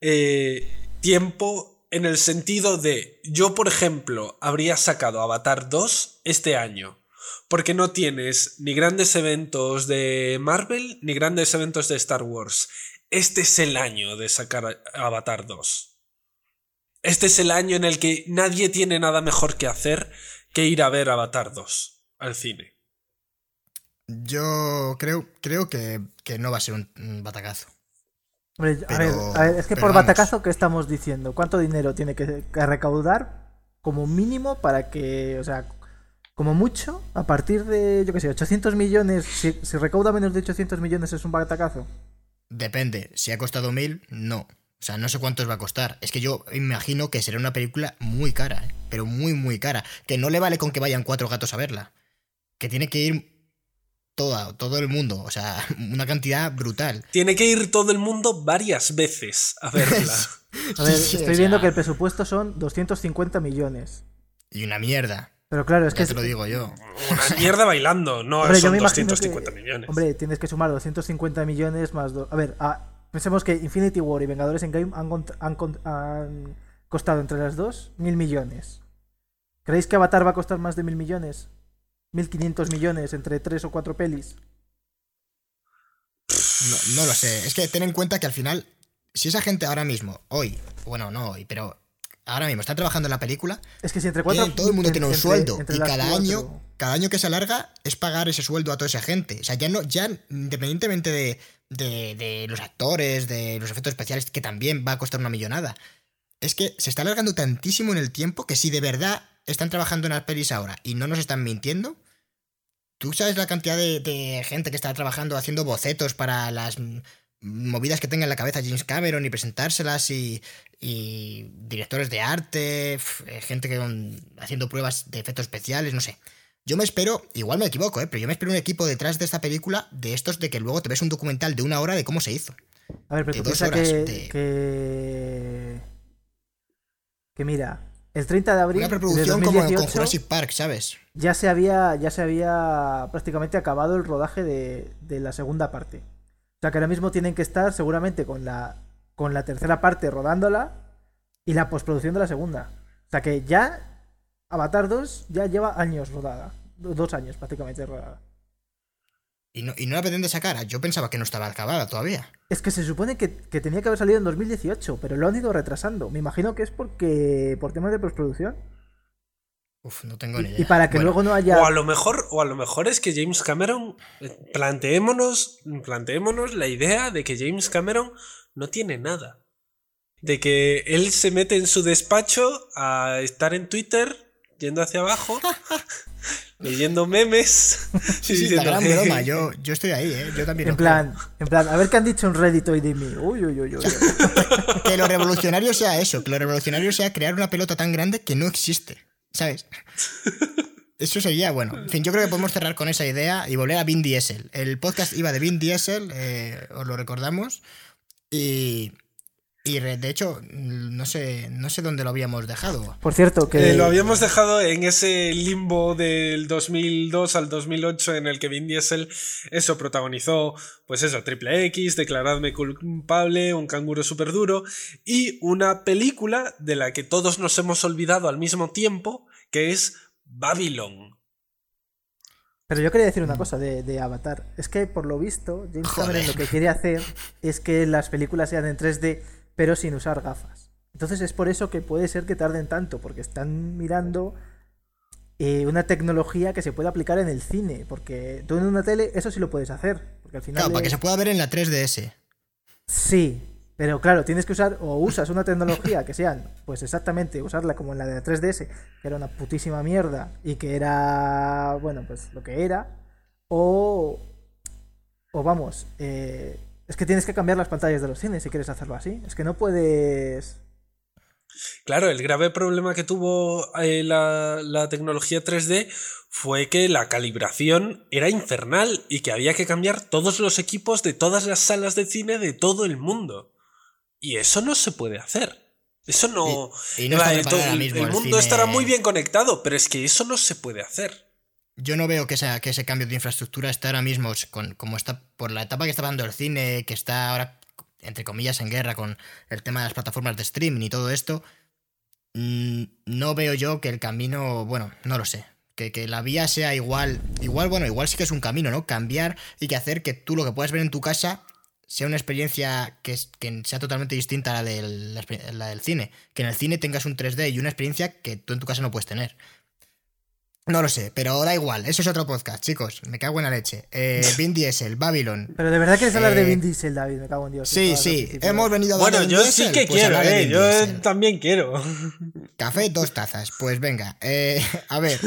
eh, tiempo en el sentido de... Yo, por ejemplo, habría sacado Avatar 2 este año. Porque no tienes ni grandes eventos de Marvel ni grandes eventos de Star Wars. Este es el año de sacar Avatar 2. Este es el año en el que nadie tiene nada mejor que hacer que ir a ver Avatar 2 al cine. Yo creo, creo que, que no va a ser un, batacazo. Hombre, a, Pero- ver, a ver, es que pero por vamos. batacazo, ¿qué estamos diciendo? ¿Cuánto dinero tiene que, que recaudar como mínimo para que, o sea, como mucho, a partir de, yo qué sé, 800 millones, si, si recauda menos de 800 millones es un batacazo? Depende. Si ha costado mil, no. O sea, no sé cuántos va a costar. Es que yo imagino que será una película muy cara, ¿eh? pero muy, muy cara. Que no le vale con que vayan cuatro gatos a verla. Que tiene que ir toda, todo el mundo. O sea, una cantidad brutal. Tiene que ir todo el mundo varias veces a verla. A ver, estoy o viendo que el presupuesto son 250 millones. Y una mierda. Pero claro, es Ya que te lo digo yo. Una mierda bailando, no Hombre, yo son me imagino 250 que- millones. Hombre, tienes que sumar 250 millones más... do- A ver, a- pensemos que Infinity War y Vengadores en Game han, cont- han cont- han costado entre las dos mil millones. ¿Creéis que Avatar va a costar más de mil millones? ¿1500 millones entre tres o cuatro pelis? No, no lo sé. Es que ten en cuenta que al final, si esa gente ahora mismo, hoy, bueno, no hoy, pero ahora mismo está trabajando en la película, Es que si entre cuatro... tienen- todo el mundo en- tiene un entre- sueldo. entre Y cada cuatro- año, cada año que se alarga es pagar ese sueldo a toda esa gente. O sea, ya no, ya independientemente de, de- de los actores, de los efectos especiales, que también va a costar una millonada. Es que se está alargando tantísimo en el tiempo que si de verdad están trabajando en las pelis ahora y no nos están mintiendo, ¿tú sabes la cantidad de, de gente que está trabajando haciendo bocetos para las movidas que tenga en la cabeza James Cameron y presentárselas y, y directores de arte, eh, gente que mm, haciendo pruebas de efectos especiales, no sé. Yo me espero, igual me equivoco, ¿eh? pero yo me espero un equipo detrás de esta película de estos de que luego te ves un documental de una hora de cómo se hizo. A ver, pero de tú dos horas que, de- que... Que mira, el 30 de abril Una de preproducción como 2018 con Jurassic Park, ¿sabes? ya se había ya se había prácticamente acabado el rodaje de, de la segunda parte. O sea que ahora mismo tienen que estar seguramente con la con la tercera parte rodándola y la postproducción de la segunda. O sea que ya Avatar 2 ya lleva años rodada, do- dos años prácticamente rodada. Y no, y no la pretende sacar. Yo pensaba que no estaba acabada todavía. Es que se supone que, que tenía que haber salido en 2018, pero lo han ido retrasando. Me imagino que es porque por temas de postproducción. Uf, no tengo ni idea. y para que Bueno, luego no haya O a lo mejor, o a lo mejor es que James Cameron. eh, Planteémonos, planteémonos la idea de que James Cameron no tiene nada. De que él se mete en su despacho a estar en Twitter, yendo hacia abajo, leyendo memes. Sí, sí, la diciendo, gran broma. Yo, yo estoy ahí, ¿eh? Yo también. en plan, en plan, a ver qué han dicho en Reddit hoy de mí. Uy, uy, uy, uy. Que lo revolucionario sea eso. Que lo revolucionario sea crear una pelota tan grande que no existe. ¿Sabes? Eso sería, bueno, en fin, yo creo que podemos cerrar con esa idea y volver a Vin Diesel. El podcast iba de Vin Diesel, eh, os lo recordamos, y, y de hecho, no sé, no sé dónde lo habíamos dejado. Por cierto, que... Eh, lo habíamos dejado en ese limbo del 2002 al 2008 en el que Vin Diesel, eso, protagonizó, pues eso, Triple X, Declaradme culpable, Un canguro súper duro, y una película de la que todos nos hemos olvidado al mismo tiempo, que es Babylon. Pero yo quería decir una cosa de, Avatar. Es que por lo visto, James Cameron lo que quiere hacer es que las películas sean en 3D, pero sin usar gafas. Entonces es por eso que puede ser que tarden tanto, porque están mirando eh, una tecnología que se puede aplicar en el cine. Porque tú en una tele eso sí lo puedes hacer. Porque al final claro, para que se pueda ver en la 3DS. Sí, pero claro, tienes que usar o usas una tecnología que sean, pues exactamente, usarla como en la de 3DS, que era una putísima mierda y que era, bueno, pues lo que era, o, o vamos, eh, es que tienes que cambiar las pantallas de los cines si quieres hacerlo así. Es que no puedes... Claro, el grave problema que tuvo eh, la, la tecnología 3D fue que la calibración era infernal y que había que cambiar todos los equipos de todas las salas de cine de todo el mundo. Y eso no se puede hacer. Eso no. Y, no el, mundo estará muy bien conectado, pero es que eso no se puede hacer. Yo no veo que, ese cambio de infraestructura esté ahora mismo, como está por la etapa que está dando el cine, que está ahora, entre comillas, en guerra con el tema de las plataformas de streaming y todo esto. Mm, no veo yo que el camino, bueno, no lo sé. Que, la vía sea igual, igual, bueno, igual sí que es un camino, ¿no? Cambiar y que hacer que tú lo que puedas ver en tu casa sea una experiencia que, que sea totalmente distinta a la del, la del cine. Que en el cine tengas un 3D y una experiencia que tú en tu casa no puedes tener. No lo sé, pero da igual. Eso es otro podcast, chicos. Me cago en la leche. Eh, Vin Diesel, Babylon. Pero de verdad quieres hablar de eh, Vin Diesel, David. Me cago en Dios. Sí, sí. Hemos venido a Bueno, yo sí que pues quiero, eh. Yo también quiero. Café, dos tazas. Pues venga. Eh, a ver.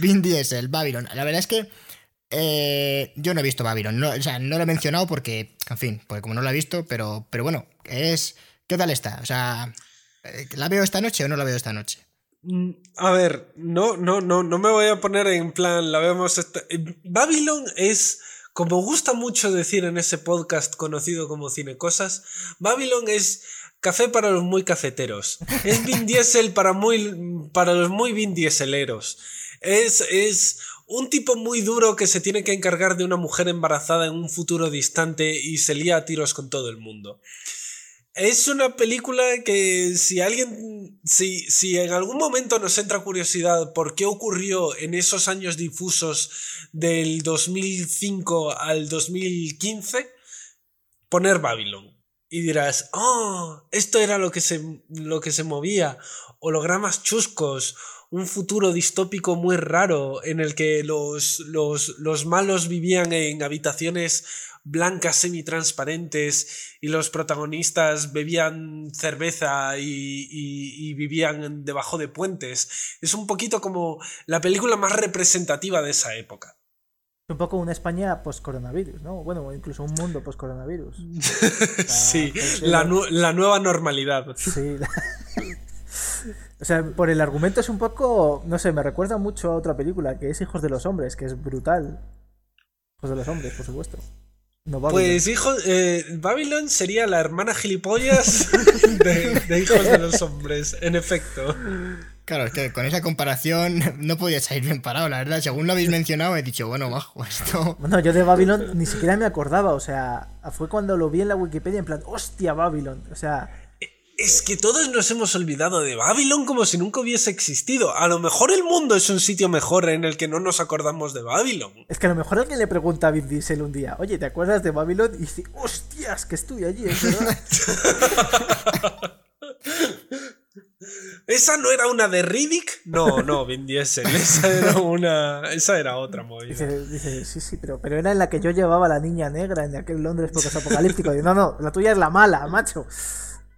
Vin Diesel, Babylon. La verdad es que eh, yo no he visto Babylon, no, o sea, no lo he mencionado porque, en fin, porque como no lo he visto, pero, pero bueno, es. ¿Qué tal está? O sea, ¿la veo esta noche o no la veo esta noche? Mm, a ver, no, no, no, no me voy a poner en plan, la vemos. Esta... Eh, Babylon es. Como gusta mucho decir en ese podcast conocido como Cine Cosas, Babylon es café para los muy cafeteros. Es Vin Diesel para, muy, para los muy Vin Dieseleros. Es, es un tipo muy duro que se tiene que encargar de una mujer embarazada en un futuro distante y se lía a tiros con todo el mundo. Es una película que si alguien, si, si en algún momento nos entra curiosidad por qué ocurrió en esos años difusos del 2005 al 2015, poner Babylon. Y dirás, oh, esto era lo que se, lo que se movía, hologramas chuscos, un futuro distópico muy raro en el que los, los, malos vivían en habitaciones blancas semitransparentes y los protagonistas bebían cerveza y, vivían debajo de puentes. Es un poquito como la película más representativa de esa época. Un poco una España post-coronavirus, ¿no? Bueno, incluso un mundo post-coronavirus. sí, la, la, nueva normalidad. Sí. O sea, por el argumento es un poco, no sé, me recuerda mucho a otra película que es Hijos de los Hombres, que es brutal. Hijos de los Hombres, por supuesto. Pues hijos, eh, Babylon sería la hermana gilipollas de, Hijos de los Hombres, en efecto. Claro, es que con esa comparación no podía salir bien parado, la verdad. Según lo habéis mencionado, he dicho, bueno, bajo esto. Bueno, yo de Babylon ni siquiera me acordaba, o sea, fue cuando lo vi en la Wikipedia en plan, hostia, Babylon. O sea, es que todos nos hemos olvidado de Babylon como si nunca hubiese existido. A lo mejor el mundo es un sitio mejor en el que no nos acordamos de Babylon. Es que a lo mejor alguien le pregunta a Vin Diesel un día, oye, ¿te acuerdas de Babylon? Y dice, hostias, que estoy allí, es verdad. ¿Esa no era una de Riddick? No, no, Vin Diesel. Esa era una. Esa era otra movida. Dice, sí, sí, pero, pero era en la que yo llevaba a la niña negra en aquel Londres porque es apocalíptico. no, no, la tuya es la mala, macho.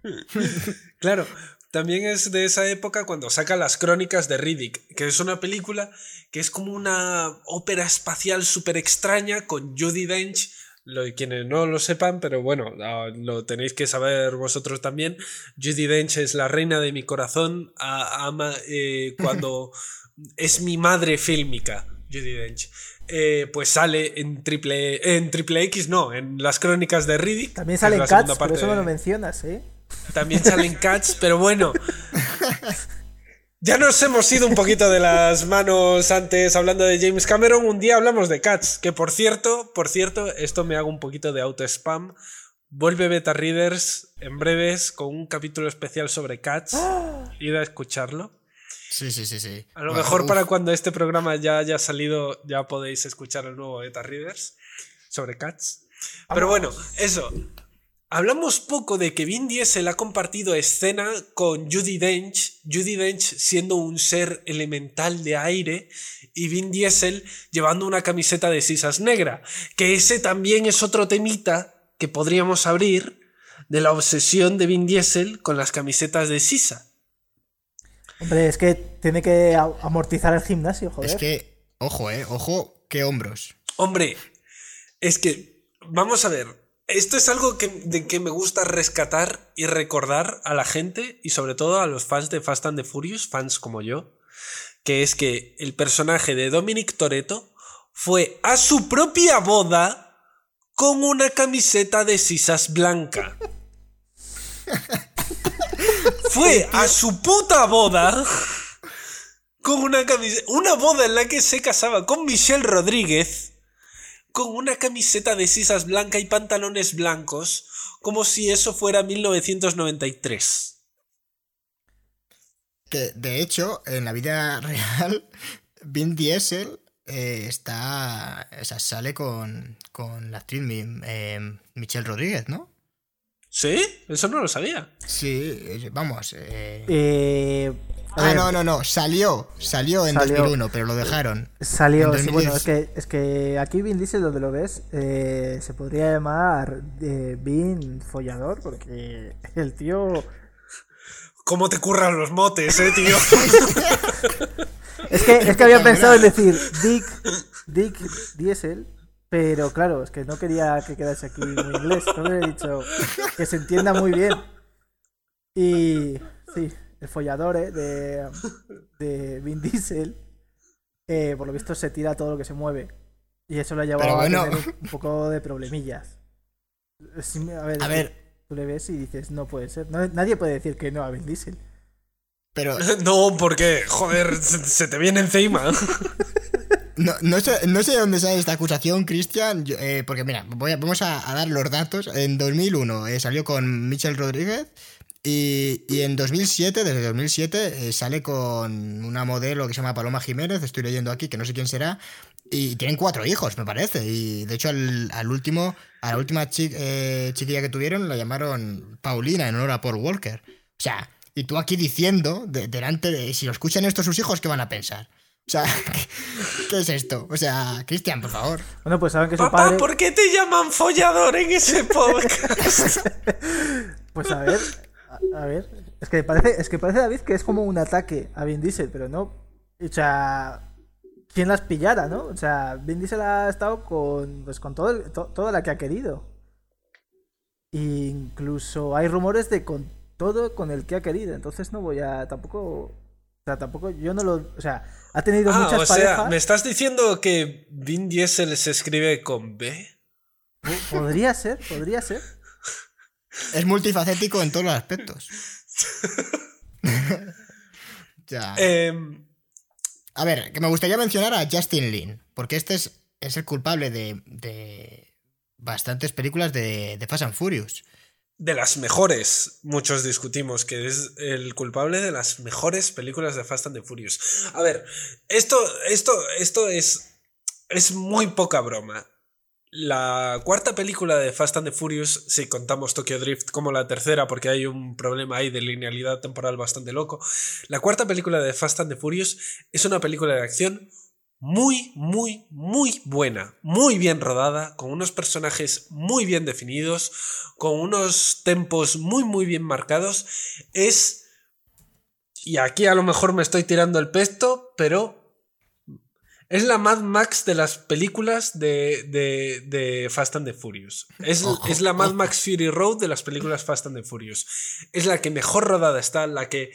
claro, también es de esa época cuando saca las crónicas de Riddick, que es una película que es como una ópera espacial súper extraña con Judy Dench. Lo, quienes no lo sepan, pero bueno, ah, lo tenéis que saber vosotros también. Judy Dench es la reina de mi corazón. ama eh, cuando es mi madre fílmica, Judy Dench. Eh, pues sale en triple, en triple X, no, en las crónicas de Riddick. También sale en Cats, pero eso no lo mencionas, ¿eh? También salen Cats, pero bueno. Ya nos hemos ido un poquito de las manos antes hablando de James Cameron. Un día hablamos de Cats, que por cierto, por cierto, esto me hago un poquito de auto spam. Vuelve Beta Readers en breves con un capítulo especial sobre Cats. Id a escucharlo. Sí, sí, sí, sí. A lo mejor para cuando este programa ya haya salido, ya podéis escuchar el nuevo Beta Readers sobre Cats. Pero bueno, eso. Hablamos poco de que Vin Diesel ha compartido escena con Judy Dench, Judy Dench siendo un ser elemental de aire y Vin Diesel llevando una camiseta de sisas negra, que ese también es otro temita que podríamos abrir de la obsesión de Vin Diesel con las camisetas de sisa. Hombre, es que tiene que amortizar el gimnasio, joder. Es que, ojo, eh, ojo, qué hombros. Hombre, es que, vamos a ver, esto es algo que, de que me gusta rescatar y recordar a la gente y sobre todo a los fans de Fast and the Furious, fans como yo, que es que el personaje de Dominic Toretto fue a su propia boda con una camiseta de sisas blanca. fue a su puta boda con una camiseta, una boda en la que se casaba con Michelle Rodríguez con una camiseta de sisas blanca y pantalones blancos, como si eso fuera 1993. Que de hecho, en la vida real, Vin Diesel eh, está. O sea, sale con, con la actriz eh, Michelle Rodríguez, ¿no? ¿Sí? Eso no lo sabía. Sí, eh, vamos. eh Ah, no, no, no, salió, salió en 2001, pero lo dejaron. Salió, bueno, es que, es que aquí Vin Diesel, donde lo ves, eh, se podría llamar eh, Vin Follador, porque el tío... ¿Cómo te curran los motes, eh, tío? es, que, es que había pensado en decir Dick, Dick Diesel, pero claro, es que no quería que quedase aquí muy inglés, no he dicho que se entienda muy bien. Y sí, el follador eh, de, de Vin Diesel, eh, por lo visto se tira todo lo que se mueve. Y eso lo ha llevado a tener un poco de problemillas. a ver, tú le ves y dices, no puede ser. nadie puede decir que no a Vin Diesel. Pero... No, porque, joder, se, te viene encima. No, no, sé, no sé de dónde sale esta acusación, Cristian, eh, porque mira, voy vamos a, dar los datos. En 2001 salió con Michelle Rodríguez, y, en 2007, desde 2007, eh, sale con una modelo que se llama Paloma Jiménez, estoy leyendo aquí, que no sé quién será, y tienen cuatro hijos, me parece. Y de hecho, al, último, a la última eh, chiquilla que tuvieron la llamaron Paulina en honor a Paul Walker. O sea, y tú aquí diciendo, delante de. Si lo escuchan estos sus hijos, ¿qué van a pensar? O sea, ¿qué es esto? O sea, Cristian, por favor. Bueno, pues saben que su Papá, ¿por qué te llaman follador en ese podcast? pues a ver, a, ver, es que parece, es que parece David que es como un ataque a Vin Diesel, pero no. O sea, ¿quién las pillara, no? O sea, Vin Diesel ha estado con, pues, con todo toda la que ha querido. incluso hay rumores de con todo con el que ha querido. Entonces no voy a tampoco. O sea, tampoco yo no lo. O sea, ha tenido ah, muchas o sea, ¿Me estás diciendo que Vin Diesel se escribe con B? Podría ser, podría ser. Es multifacético en todos los aspectos. ya. Em, a ver, que me gustaría mencionar a Justin Lin, porque este es, es el culpable de, bastantes películas de, de Fast and Furious. De las mejores, muchos discutimos que es el culpable de las mejores películas de Fast and the Furious. A ver, esto, esto, esto es, es muy poca broma. La cuarta película de Fast and the Furious, si contamos Tokyo Drift como la tercera, porque hay un problema ahí de linealidad temporal bastante loco, la cuarta película de Fast and the Furious es una película de acción muy, muy, muy buena, muy bien rodada, con unos personajes muy bien definidos, con unos tempos muy, muy bien marcados. Es... Y aquí a lo mejor me estoy tirando el pesto, pero es la Mad Max de las películas de, de, Fast and the Furious. Es, es, la Mad Max Fury Road de las películas Fast and the Furious. Es la que mejor rodada está, la que,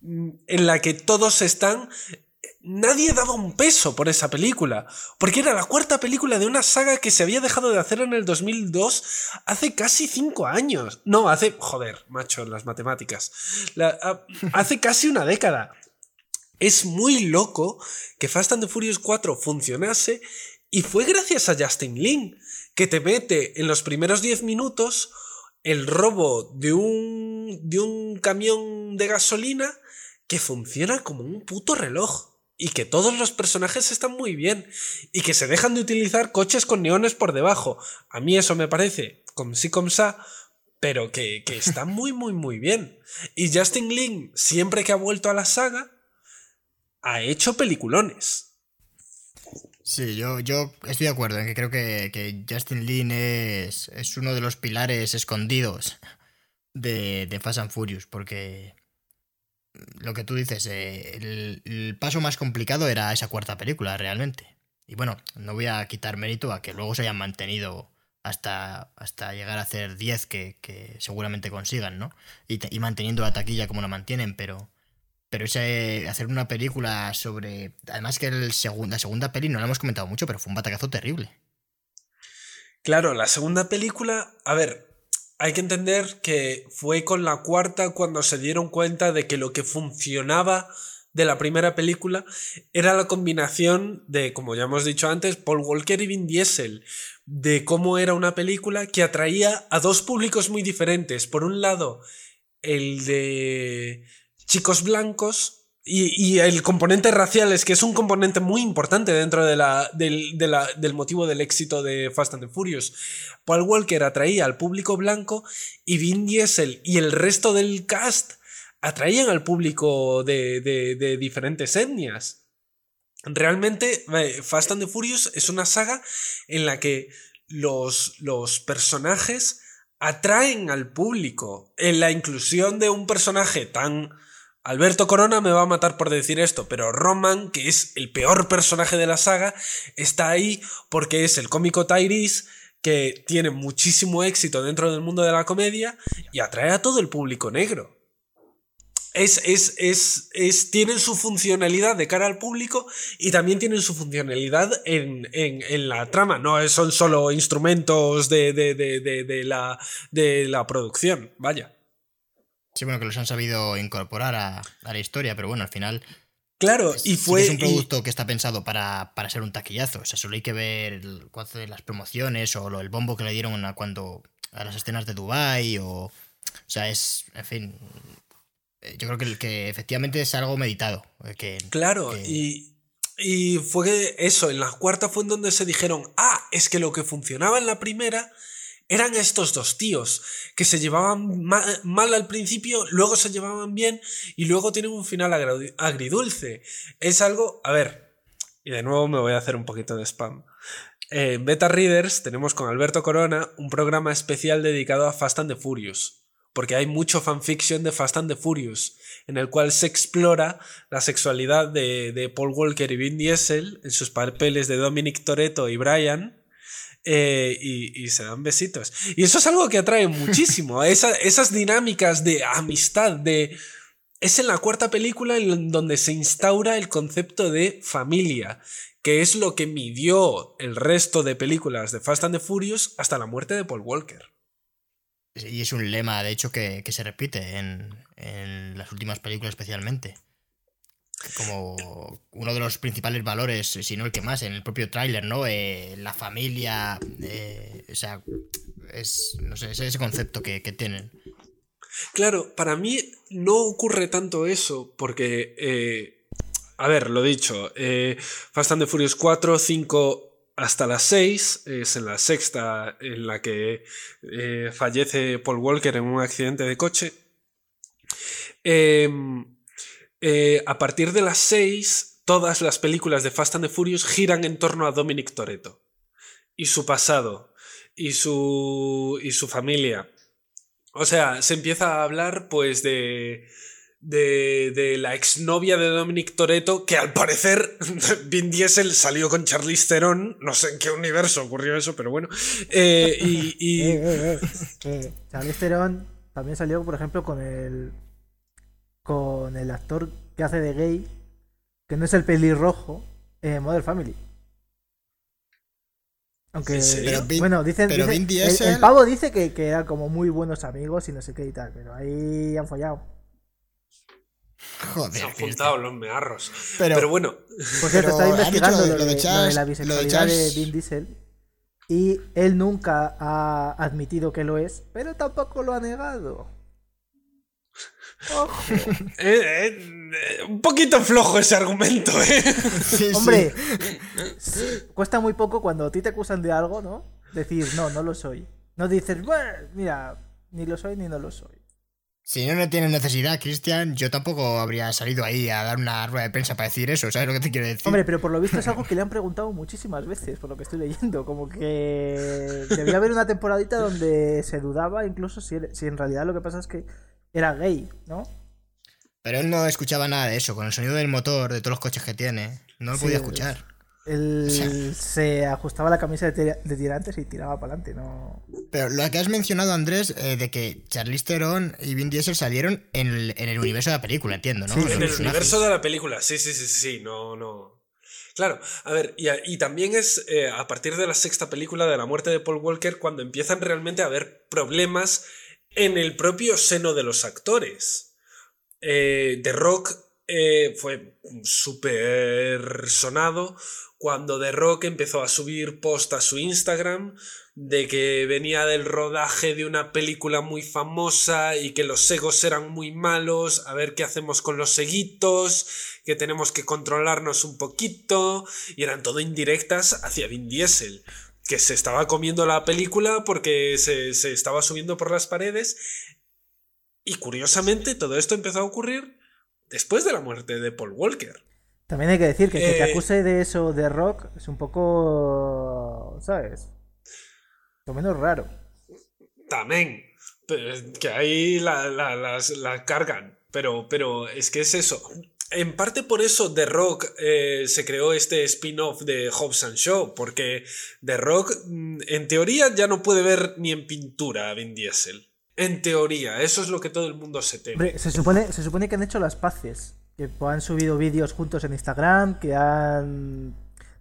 mm, en la que todos están nadie daba un peso por esa película, porque era la cuarta película de una saga que se había dejado de hacer en el 2002 hace casi cinco años. No, hace, joder, macho, las matemáticas. hace casi una década. Es muy loco que Fast and the Furious 4 funcionase y fue gracias a Justin Lin, que te mete en los primeros 10 minutos el robo de un, de un camión de gasolina que funciona como un puto reloj y que todos los personajes están muy bien y que se dejan de utilizar coches con neones por debajo. A mí eso me parece como sí como sa, pero que, que está muy muy muy bien. Y Justin Lin, siempre que ha vuelto a la saga, ha hecho peliculones. Sí, yo, yo estoy de acuerdo en que creo que, Justin Lin es, es, uno de los pilares escondidos de, de Fast and Furious, porque lo que tú dices, eh, el, paso más complicado era esa cuarta película, realmente. Y bueno, no voy a quitar mérito a que luego se hayan mantenido hasta, hasta llegar a hacer 10 que, seguramente consigan, ¿no? Y, y, manteniendo la taquilla como la mantienen, pero, pero ese, hacer una película sobre... Además que el la segunda peli no la hemos comentado mucho, pero fue un batacazo terrible. Claro, la segunda película, a ver, hay que entender que fue con la cuarta cuando se dieron cuenta de que lo que funcionaba de la primera película era la combinación de, como ya hemos dicho antes, Paul Walker y Vin Diesel, de cómo era una película que atraía a dos públicos muy diferentes. Por un lado, el de chicos blancos y, el componente racial es que es un componente muy importante dentro de del, del, motivo del éxito de Fast and the Furious. Paul Walker atraía al público blanco y Vin Diesel y el resto del cast atraían al público de, de diferentes etnias. Realmente, eh, Fast and the Furious es una saga en la que los, los personajes atraen al público. En la inclusión de un personaje tan Alberto Corona me va a matar por decir esto, pero Roman, que es el peor personaje de la saga, está ahí porque es el cómico Tyrese que tiene muchísimo éxito dentro del mundo de la comedia y atrae a todo el público negro. Es, es, es, es, tienen su funcionalidad de cara al público y también tienen su funcionalidad en, la trama. No son solo instrumentos de, de, la, de la producción, vaya. Sí, bueno, que los han sabido incorporar a, la historia, pero bueno, al final. Claro, y fue. es un producto que está pensado para, ser un taquillazo. O sea, solo hay que ver el, las promociones o el bombo que le dieron a cuando. a las escenas de Dubai o. O sea, es. En fin. Yo creo que, que efectivamente es algo meditado. Eh, que, claro, y. Y fue eso, en la cuarta fue en donde se dijeron, ah, es que lo que funcionaba en la primera eran estos dos tíos que se llevaban mal, al principio, luego se llevaban bien y luego tienen un final agridulce. Es algo, a ver, y de nuevo me voy a hacer un poquito de spam. En Beta Readers tenemos con Alberto Corona un programa especial dedicado a Fast and the Furious, porque hay mucho fanfiction de Fast and the Furious, en el cual se explora la sexualidad de, de Paul Walker y Vin Diesel en sus papeles de Dominic Toretto y Brian, eh, y, se dan besitos. Y eso es algo que atrae muchísimo. esas dinámicas de amistad, de... Es en la cuarta película en donde se instaura el concepto de familia, que es lo que midió el resto de películas de Fast and the Furious hasta la muerte de Paul Walker. Y es un lema, de hecho, que, se repite en, en las últimas películas especialmente como uno de los principales valores, si no el que más, en el propio tráiler, ¿no? Eh, la familia, eh, o sea, es, no sé, ese concepto que, tienen. Claro, para mí no ocurre tanto eso, porque, eh, a ver, lo dicho, Fast and the Furious 4, 5 hasta las 6, es en la sexta en la que fallece Paul Walker en un accidente de coche. Eh, eh, a partir de las 6, todas las películas de Fast and the Furious giran en torno a Dominic Toretto y su pasado y su, y su familia. O sea, se empieza a hablar pues de, de, de la exnovia de Dominic Toretto, que al parecer Vin Diesel salió con Charlize Theron, no sé en qué universo ocurrió eso, pero bueno. Eh, y, y... Eh, Charlize Theron también salió, por ejemplo, con el con el actor que hace de gay, que no es el pelirrojo en Modern Family. Aunque, ¿En serio? Pero Vin- bueno, dicen, pero dicen- Vin el- pavo dice que, que eran como muy buenos amigos y no sé qué y tal, pero ahí han follado. Joder. Se han juntado los mearros. Pero- Pero, bueno, Por cierto, dicho investigando lo de- de, de de la de bisexualidad de, Charles- Vin Diesel y él nunca ha admitido que lo es, pero tampoco lo ha negado. Ojo. eh, eh, un poquito flojo ese argumento, ¿eh? Sí. Hombre, cuesta muy poco cuando a ti te acusan de algo, ¿no? Decir, no, no lo soy. No dices, bueno, mira, ni lo soy ni no lo soy. Si no, no tienes necesidad, Cristian, yo tampoco habría salido ahí a dar una rueda de prensa para decir eso, ¿sabes lo que te quiero decir? Hombre, pero por lo visto es algo que le han preguntado muchísimas veces, por lo que estoy leyendo. Como que debía haber una temporadita donde se dudaba incluso si, si en realidad lo que pasa es que era gay, ¿no? Pero él no escuchaba nada de eso, con el sonido del motor, de todos los coches que tiene. No lo Sí, podía es- escuchar. Él O sea- se ajustaba la camisa de, tira- de tirantes y tiraba para adelante, ¿no? Pero lo que has mencionado, Andrés, eh, de que Charlize Theron y Vin Diesel salieron en el, en el universo de la película, entiendo, ¿no? Sí, En el personajes. universo de la película, sí, sí, sí, sí, sí, no, no. Claro, a ver, y, a- y también es eh, a partir de la sexta película de la muerte de Paul Walker cuando empiezan realmente a haber problemas en el propio seno de los actores. Eh, The Rock eh, fue súper sonado cuando The Rock empezó a subir post a su Instagram de que venía del rodaje de una película muy famosa y que los egos eran muy malos, a ver qué hacemos con los seguitos, que tenemos que controlarnos un poquito, y eran todo indirectas hacia Vin Diesel, que se estaba comiendo la película porque se, se estaba subiendo por las paredes, y curiosamente todo esto empezó a ocurrir después de la muerte de Paul Walker. También hay que decir que que te Eh, acuse de eso de rock es un poco. ¿Sabes? Lo menos raro. También. Que ahí la, la- las- la cargan. Pero, pero es que es eso. En parte por eso The Rock eh, se creó este spin-off de Hobbs and Shaw. Porque The Rock, mm, en teoría, ya no puede ver ni en pintura a Vin Diesel. En teoría, eso es lo que todo el mundo se teme. Hombre, se supone, se supone que han hecho las paces. Que han subido vídeos juntos en Instagram, que han.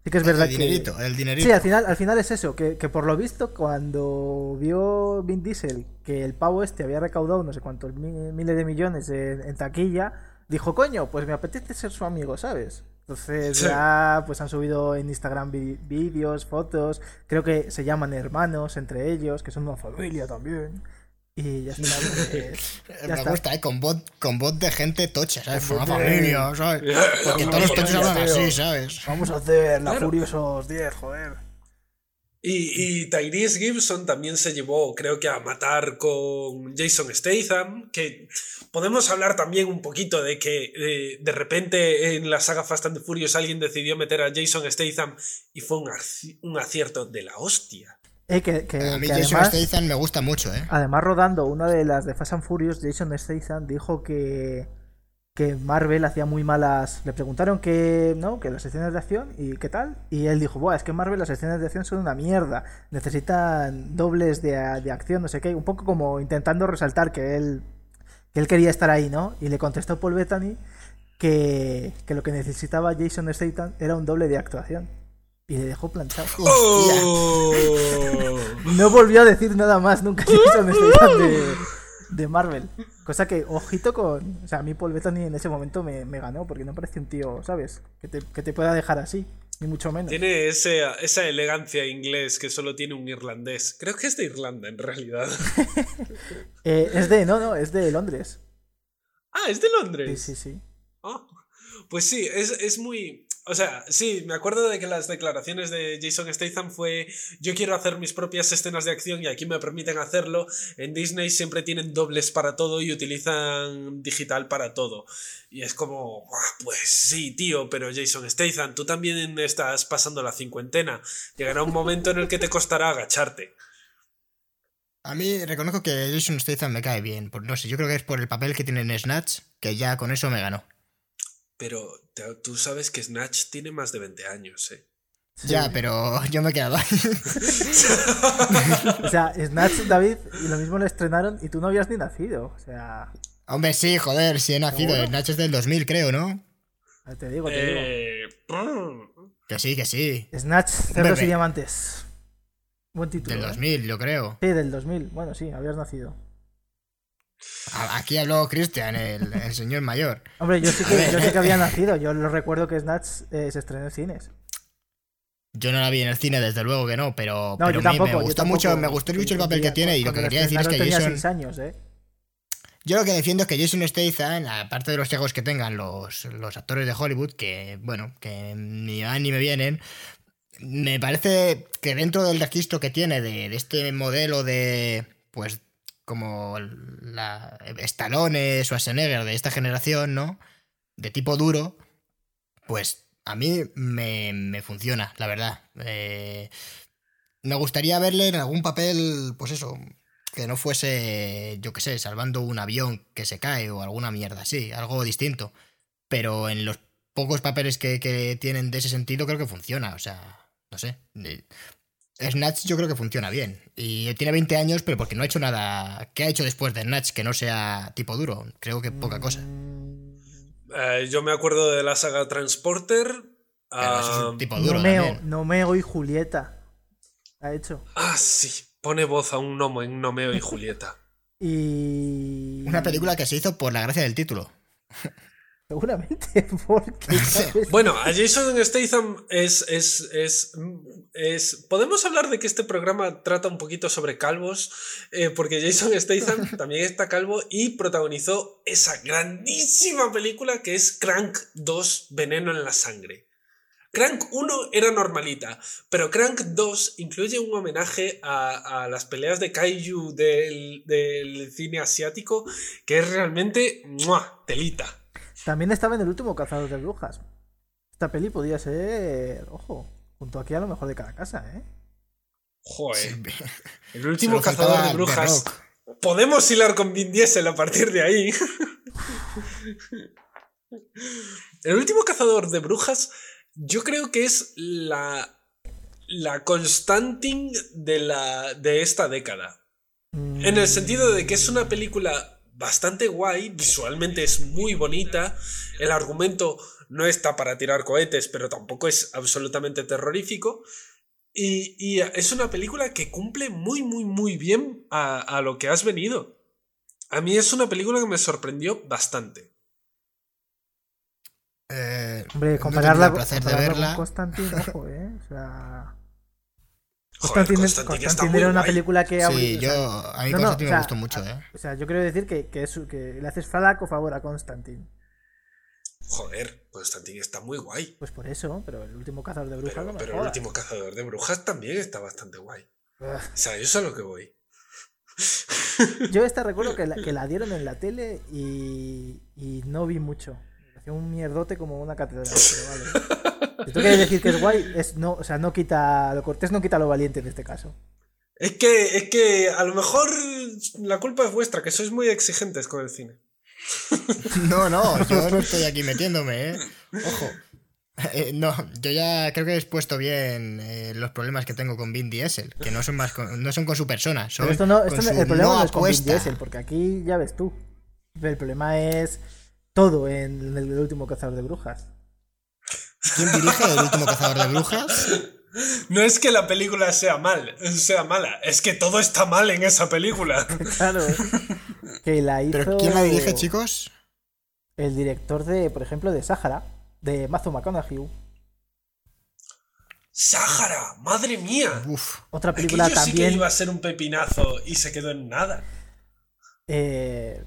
Sí que es verdad el que. dinerito, el dinerito. Sí, al final, al final es eso, que, que por lo visto cuando vio Vin Diesel que el pavo este había recaudado no sé cuántos mi- miles de millones en, en taquilla, dijo, coño, pues me apetece ser su amigo, ¿sabes? Entonces Sí. ya pues han subido en Instagram vídeos, fotos, creo que se llaman hermanos entre ellos, que son una familia también. Y ya está. pues, Eh, ya Me está. gusta, ¿eh? Con voz, con voz de gente tocha, ¿sabes? Forma de- familia, ¿sabes? Porque Una todos los tochos familia, hablan así, ¿sabes? Vamos a hacer la Claro. Furiosos 10, joder. Y, y Tyrese Gibson también se llevó, creo que a matar con Jason Statham, que podemos hablar también un poquito de que eh, de repente en la saga Fast and the Furious alguien decidió meter a Jason Statham y fue un, un acierto de la hostia. Eh, que, que- A mí que Jason además, Statham me gusta mucho, ¿eh? Además, rodando una de las de Fast and Furious, Jason Statham dijo que, que Marvel hacía muy malas. Le preguntaron que no, que las escenas de acción y qué tal. Y él dijo, Buah, es que Marvel las escenas de acción son una mierda. Necesitan dobles de, de acción, no sé qué. Un poco como intentando resaltar que él, que él quería estar ahí, ¿no? Y le contestó Paul Bettany que, que lo que necesitaba Jason Statham era un doble de actuación. Y le dejó planchado. ¡Oh! No volvió a decir nada más nunca Jason Statham de, de Marvel. Cosa que, ojito con. O sea, a mí Paul Bettany en ese momento me, me ganó, porque no parece un tío, ¿sabes? Que te, que te pueda dejar así, ni mucho menos. Tiene ese- esa elegancia inglés que solo tiene un irlandés. Creo que es de Irlanda en realidad. Eh, es de. No, no, es de Londres. Ah, es de Sí, Londres. sí, sí. Ah, pues sí, es, es muy... O sea, sí, me acuerdo de que las declaraciones de Jason Statham fue yo quiero hacer mis propias escenas de acción y aquí me permiten hacerlo. En Disney siempre tienen dobles para todo y utilizan digital para todo. Y es como, "Ah, pues sí, tío, pero Jason Statham, tú también estás pasando la cincuentena. Llegará un momento en el que te costará agacharte. A mí reconozco que Jason Statham me cae bien. No sé, yo creo que es por el papel que tiene en Snatch, que ya con eso me ganó. Pero te- tú sabes que Snatch tiene más de 20 años, ¿eh? Sí. Ya, pero yo me he quedado ahí. O sea, Snatch, David, y lo mismo lo estrenaron y tú no habías ni nacido. O sea, Hombre, sí, joder, sí he nacido. Snatch es del 2000, creo, ¿no? Te digo, te digo. Eh, Que sí, que sí. Snatch, Cerdos y Diamantes. Buen título. Del ¿eh? 2000, yo creo. Sí, del 2000. Bueno, sí, habías nacido. Aquí habló Cristian, el, el señor mayor. Hombre, yo sí que, yo sí que había nacido. Yo lo recuerdo que Snatch eh, se estrenó en cines. Yo no la vi en el cine, desde luego que no, pero, No, pero yo a mí tampoco. me gustó mucho, me gustó mucho el papel que tiene y lo que quería decir es que Jason, años, ¿eh? yo lo que defiendo es que Jason Statham, aparte de los egos que tengan los, los actores de Hollywood, que bueno, que ni van ni me vienen, me parece que dentro del registro que tiene de, de este modelo de, pues, como la Stallone, Schwarzenegger de esta generación, ¿no? De tipo duro, pues a mí me, me funciona, la verdad. Eh, me gustaría verle en algún papel, pues eso, que no fuese, yo qué sé, salvando un avión que se cae o alguna mierda así, algo distinto. Pero en los pocos papeles que, que tienen de ese sentido creo que funciona, o sea, no sé. Snatch yo creo que funciona bien. Y tiene 20 años, pero porque no ha hecho nada. ¿Qué ha hecho después de Snatch que no sea tipo duro? Creo que poca cosa. Eh, yo me acuerdo de la saga Transporter. Pero eso es ah, un tipo duro Nomeo, también. Nomeo y Julieta. Ha hecho. ah, sí. Pone voz a un gnomo en Nomeo y Julieta. Y. Una película que se hizo por la gracia del título. Seguramente, porque. ¿sabes? Bueno, a Jason Statham es, es, es, es- Podemos hablar de que este programa trata un poquito sobre calvos, eh, porque Jason Statham también está calvo y protagonizó esa grandísima película que es Crank 2, Veneno en la Sangre. Crank 1 era normalita, pero Crank 2 incluye un homenaje a, a las peleas de kaiju del, del cine asiático que es realmente ¡mua! telita. También estaba en el último Cazador de Brujas. Esta peli podía ser. Ojo, junto aquí a lo mejor de cada casa, ¿eh? Joder. Sí. El último cazador de brujas. Podemos hilar con Vin Diesel a partir de ahí. El último cazador de brujas, yo creo que es la, la Constantine de, la, de esta década. Mm, En el sentido de que es una película bastante guay, visualmente es muy bonita, el argumento no está para tirar cohetes, pero tampoco es absolutamente terrorífico. Y, y es una película que cumple muy, muy, muy bien a, a lo que has venido. A mí es una película que me sorprendió bastante. Eh, Hombre, no he compararla, tenido el placer de compararla verla. con Constantine, ojo, ¿eh? O sea. Joder, Constantine, muy era una guay. película que. Sí, yo. A mí no, no, o sea, me gustó mucho, ¿eh? O sea, yo quiero decir que, que, es, que le haces flaco favor a Constantine. Joder, Constantine está muy guay. Pues por eso, pero el último cazador de brujas Pero, no me pero el último cazador de brujas también está bastante guay. Ugh. O sea, yo sé a lo que voy. Yo esta recuerdo que la, que la dieron en la tele y, y no vi mucho. Un mierdote como una catedral. Pero vale. Si tú quieres decir que es guay, es no, o sea, no quita lo cortés, no quita lo valiente en este caso. Es que, es que a lo mejor la culpa es vuestra, que sois muy exigentes con el cine. No, no, yo no estoy aquí metiéndome, ¿eh? Ojo. Eh, no, yo ya creo que he expuesto bien eh, los problemas que tengo con Vin Diesel, que no son más con- no son con su persona, son Pero esto no, con esto no- su el problema no, es con Vin. Diesel, porque aquí ya ves tú. El problema es todo en el último cazador de brujas. ¿Quién dirige el último cazador de brujas? No es que la película sea mal, sea mala, es que todo está mal en esa película. Claro. que la hizo ¿Pero quién la dirige, chicos? el director de, por ejemplo, de Sahara, de Matthew McConaughey. ¡Sáhara! ¡Madre mía! Uf, Otra Aquello película sí que también. iba a ser un pepinazo y se quedó en nada. eh,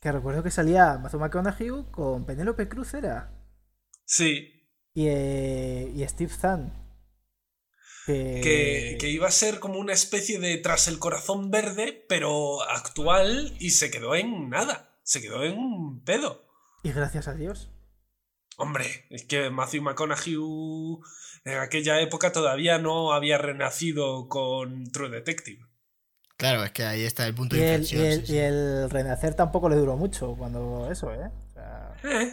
que recuerdo que salía Matthew McConaughey con Penélope Cruz era. Sí, Y, eh, y Steve Zahn. Que, que, que iba a ser como una especie de tras el corazón verde, pero actual y se quedó en nada. Se quedó en un pedo. Y gracias a Dios. Hombre, es que Matthew McConaughey en aquella época todavía no había renacido con True Detective. Claro, es que ahí está el punto Y de el, inflexión. y el- sí, sí. y el renacer tampoco le duró mucho cuando eso, ¿eh? O sea, Eh,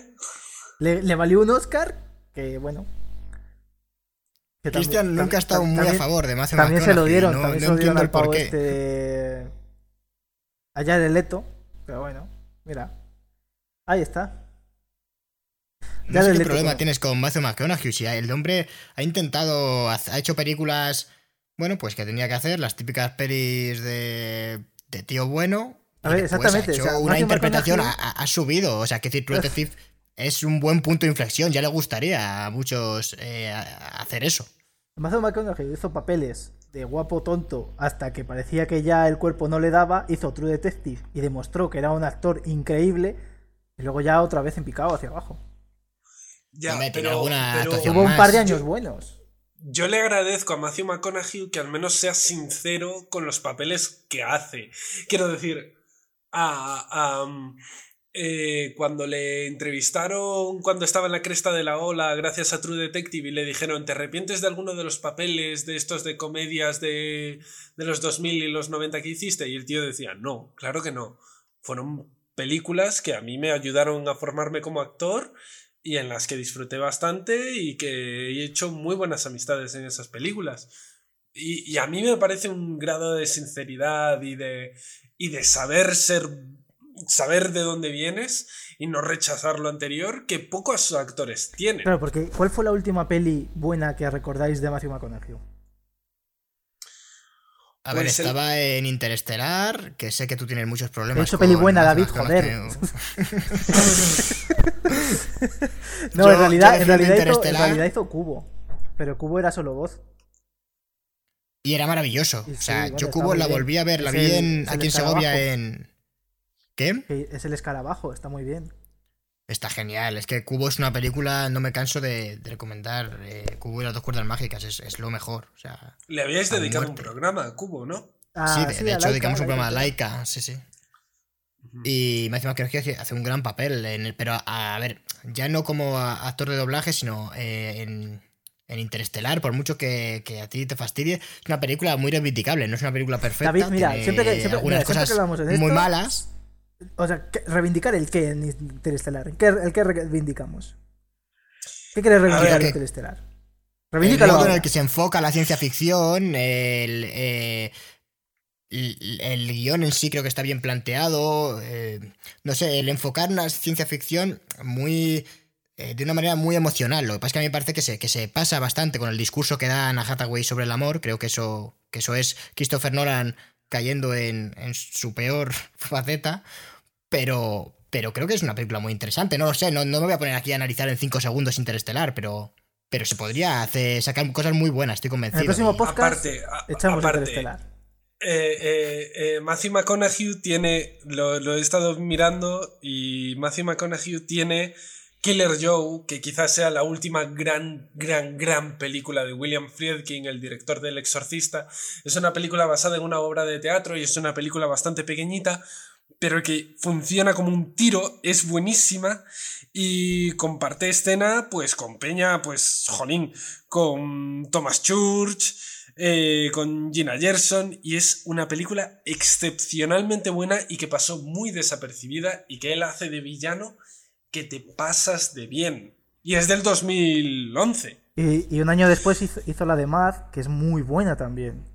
le, le valió un Oscar que, bueno. que también- Cristian nunca ha estado muy también- a favor de Matthew También se lo dieron, no, también no se lo dieron al pavo este de- Allá de Leto. Pero bueno, mira. Ahí está. No sé qué problema tienes con Matthew McConaughey. Si el hombre ha intentado, ha hecho películas, bueno, pues que tenía que hacer, las típicas pelis de, de tío bueno. A ver, exactamente. Ha hecho una interpretación, ha, subido. O sea, que decir, True Detective es un buen punto de inflexión. Ya le gustaría a muchos eh, hacer eso. Matthew McConaughey hizo papeles de guapo tonto hasta que parecía que ya el cuerpo no le daba, hizo True Detective y demostró que era un actor increíble y luego ya otra vez en picado hacia abajo. Ya, pero, hubo un par de años buenos. Yo le agradezco a Matthew McConaughey que al menos sea sincero con los papeles que hace. Quiero decir, eh, cuando le entrevistaron cuando estaba en la cresta de la ola gracias a True Detective y le dijeron ¿te arrepientes de alguno de los papeles de estos de comedias de, de los 2000 y los 90 que hiciste? Y el tío decía no, claro que no. Fueron películas que a mí me ayudaron a formarme como actor y en las que disfruté bastante y que he hecho muy buenas amistades en esas películas. Y, a mí me parece un grado de sinceridad y de, y de saber ser saber de dónde vienes y no rechazar lo anterior que pocos actores tienen. Claro, porque ¿cuál fue la última peli buena que recordáis de Matthew McConaughey? A ver, estaba en Interestelar, que sé que tú tienes muchos problemas. He hecho peli buena, David, joder. no, en, realidad, en, realidad hizo, en realidad hizo Cubo. Pero Cubo era solo voz. Y era maravilloso. o sea, yo Cubo la volví a ver, la vi en, aquí en Segovia en. ¿Qué? Es el escarabajo, está muy bien. Está genial. Es que Cubo es una película, no me canso de, recomendar. Eh, Cubo y las dos cuerdas mágicas es, lo mejor. O sea, Le habíais dedicado un programa a Cubo, ¿no? Ah, sí, de, hecho dedicamos un programa a Laika, sí, sí. Y me hace que hace un gran papel, en el, pero a, ver, ya no como actor de doblaje, sino eh, en, en, Interestelar, por mucho que, a ti te fastidie, es una película muy reivindicable, no es una película perfecta. David, mira, siempre que, siempre, algunas cosas muy malas. O sea, reivindicar el qué en Interestelar. ¿El qué, el qué reivindicamos? ¿Qué quieres reivindicar en Interestelar? Reivindícalo. El modo en el que se enfoca la ciencia ficción, el, eh, el, guion en sí creo que está bien planteado. Eh, no sé, el enfocar una ciencia ficción muy. Eh, de una manera muy emocional. Lo que pasa es que a mí me parece que se, que se pasa bastante con el discurso que da Anna Hathaway sobre el amor. Creo que eso, que eso es Christopher Nolan cayendo en, en su peor faceta. Pero, pero creo que es una película muy interesante. No lo sé, no, me voy a poner aquí a analizar en 5 segundos Interestelar, pero, pero se podría hacer, sacar cosas muy buenas, estoy convencido. En el próximo podcast echamos Interestelar. Eh, eh, eh, Matthew McConaughey tiene, lo, lo, he estado mirando y Matthew McConaughey tiene Killer Joe, que quizás sea la última gran, gran, gran película de William Friedkin, el director del Exorcista. Es una película basada en una obra de teatro y es una película bastante pequeñita, pero que funciona como un tiro, es buenísima y comparte escena pues con Peña, pues jolín, con Thomas Church, eh, con Gina Gerson y es una película excepcionalmente buena y que pasó muy desapercibida y que él hace de villano que te pasas de bien. Y es del 2011. Y, un año después hizo, hizo la de Mad, que es muy buena también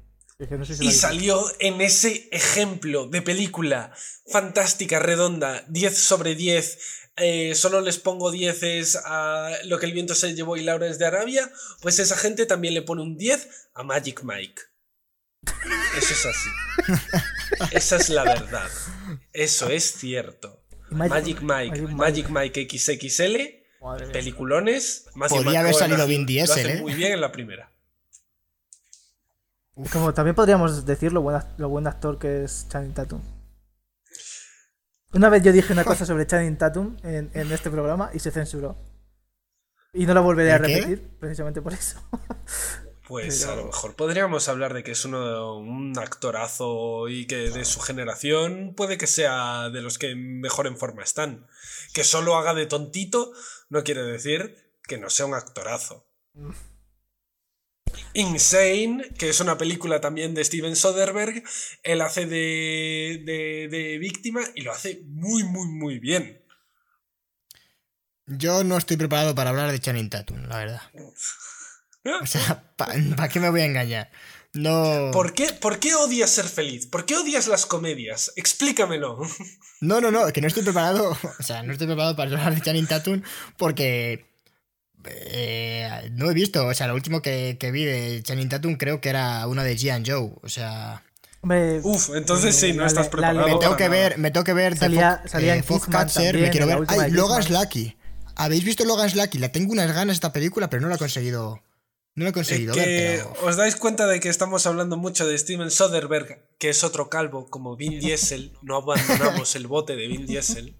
y salió en ese ejemplo de película fantástica, redonda, 10 sobre 10. Eh, solo les pongo 10 a lo que el viento se llevó y Lawrence de Arabia. Pues esa gente también le pone un 10 a Magic Mike. Eso es así. Esa es la verdad. Eso es cierto. Magic, Mike, Magic Mike, XXL, peliculones. Podría haber salido Vin Diesel, ¿eh? Muy bien en la primera. Como también podríamos decir lo buen, lo buen actor que es Channing Tatum. Una vez yo dije una cosa sobre Channing Tatum en, este programa y se censuró. Y no lo volveré a repetir, precisamente por eso. Pues a lo mejor podríamos hablar de que es uno, un actorazo y que de su generación puede que sea de los que mejor en forma están. Que solo haga de tontito no quiere decir que no sea un actorazo. Insane, que es una película también de Steven Soderbergh, él hace de, de, víctima y lo hace muy, muy, muy bien. Yo no estoy preparado para hablar de Channing Tatum, la verdad. O sea, ¿para qué me voy a engañar? No. ¿Por qué, ¿Por qué odias ser feliz? ¿Por qué odias las comedias? Explícamelo. No, no, no, que no estoy preparado. O sea, no estoy preparado para hablar de Channing Tatum porque. Eh, no he visto. O sea, lo último que, que vi de Channing Tatum creo que era una de G Joe. O sea. Hombre, Uf, entonces sí, no la- estás la- preparado. Me tengo que ver, me tengo que ver The Salía- Fo- salía en eh, Foxcatcher, me quiero la ver. Ay, Logan's. Lucky. ¿Habéis visto Logan's Lucky? La tengo unas ganas esta película, pero no la he conseguido. No la he Eh, conseguido que ver, pero. os dais cuenta de que estamos hablando mucho de Steven Soderbergh, que es otro calvo como Vin Diesel. No abandonamos el bote de Vin Diesel.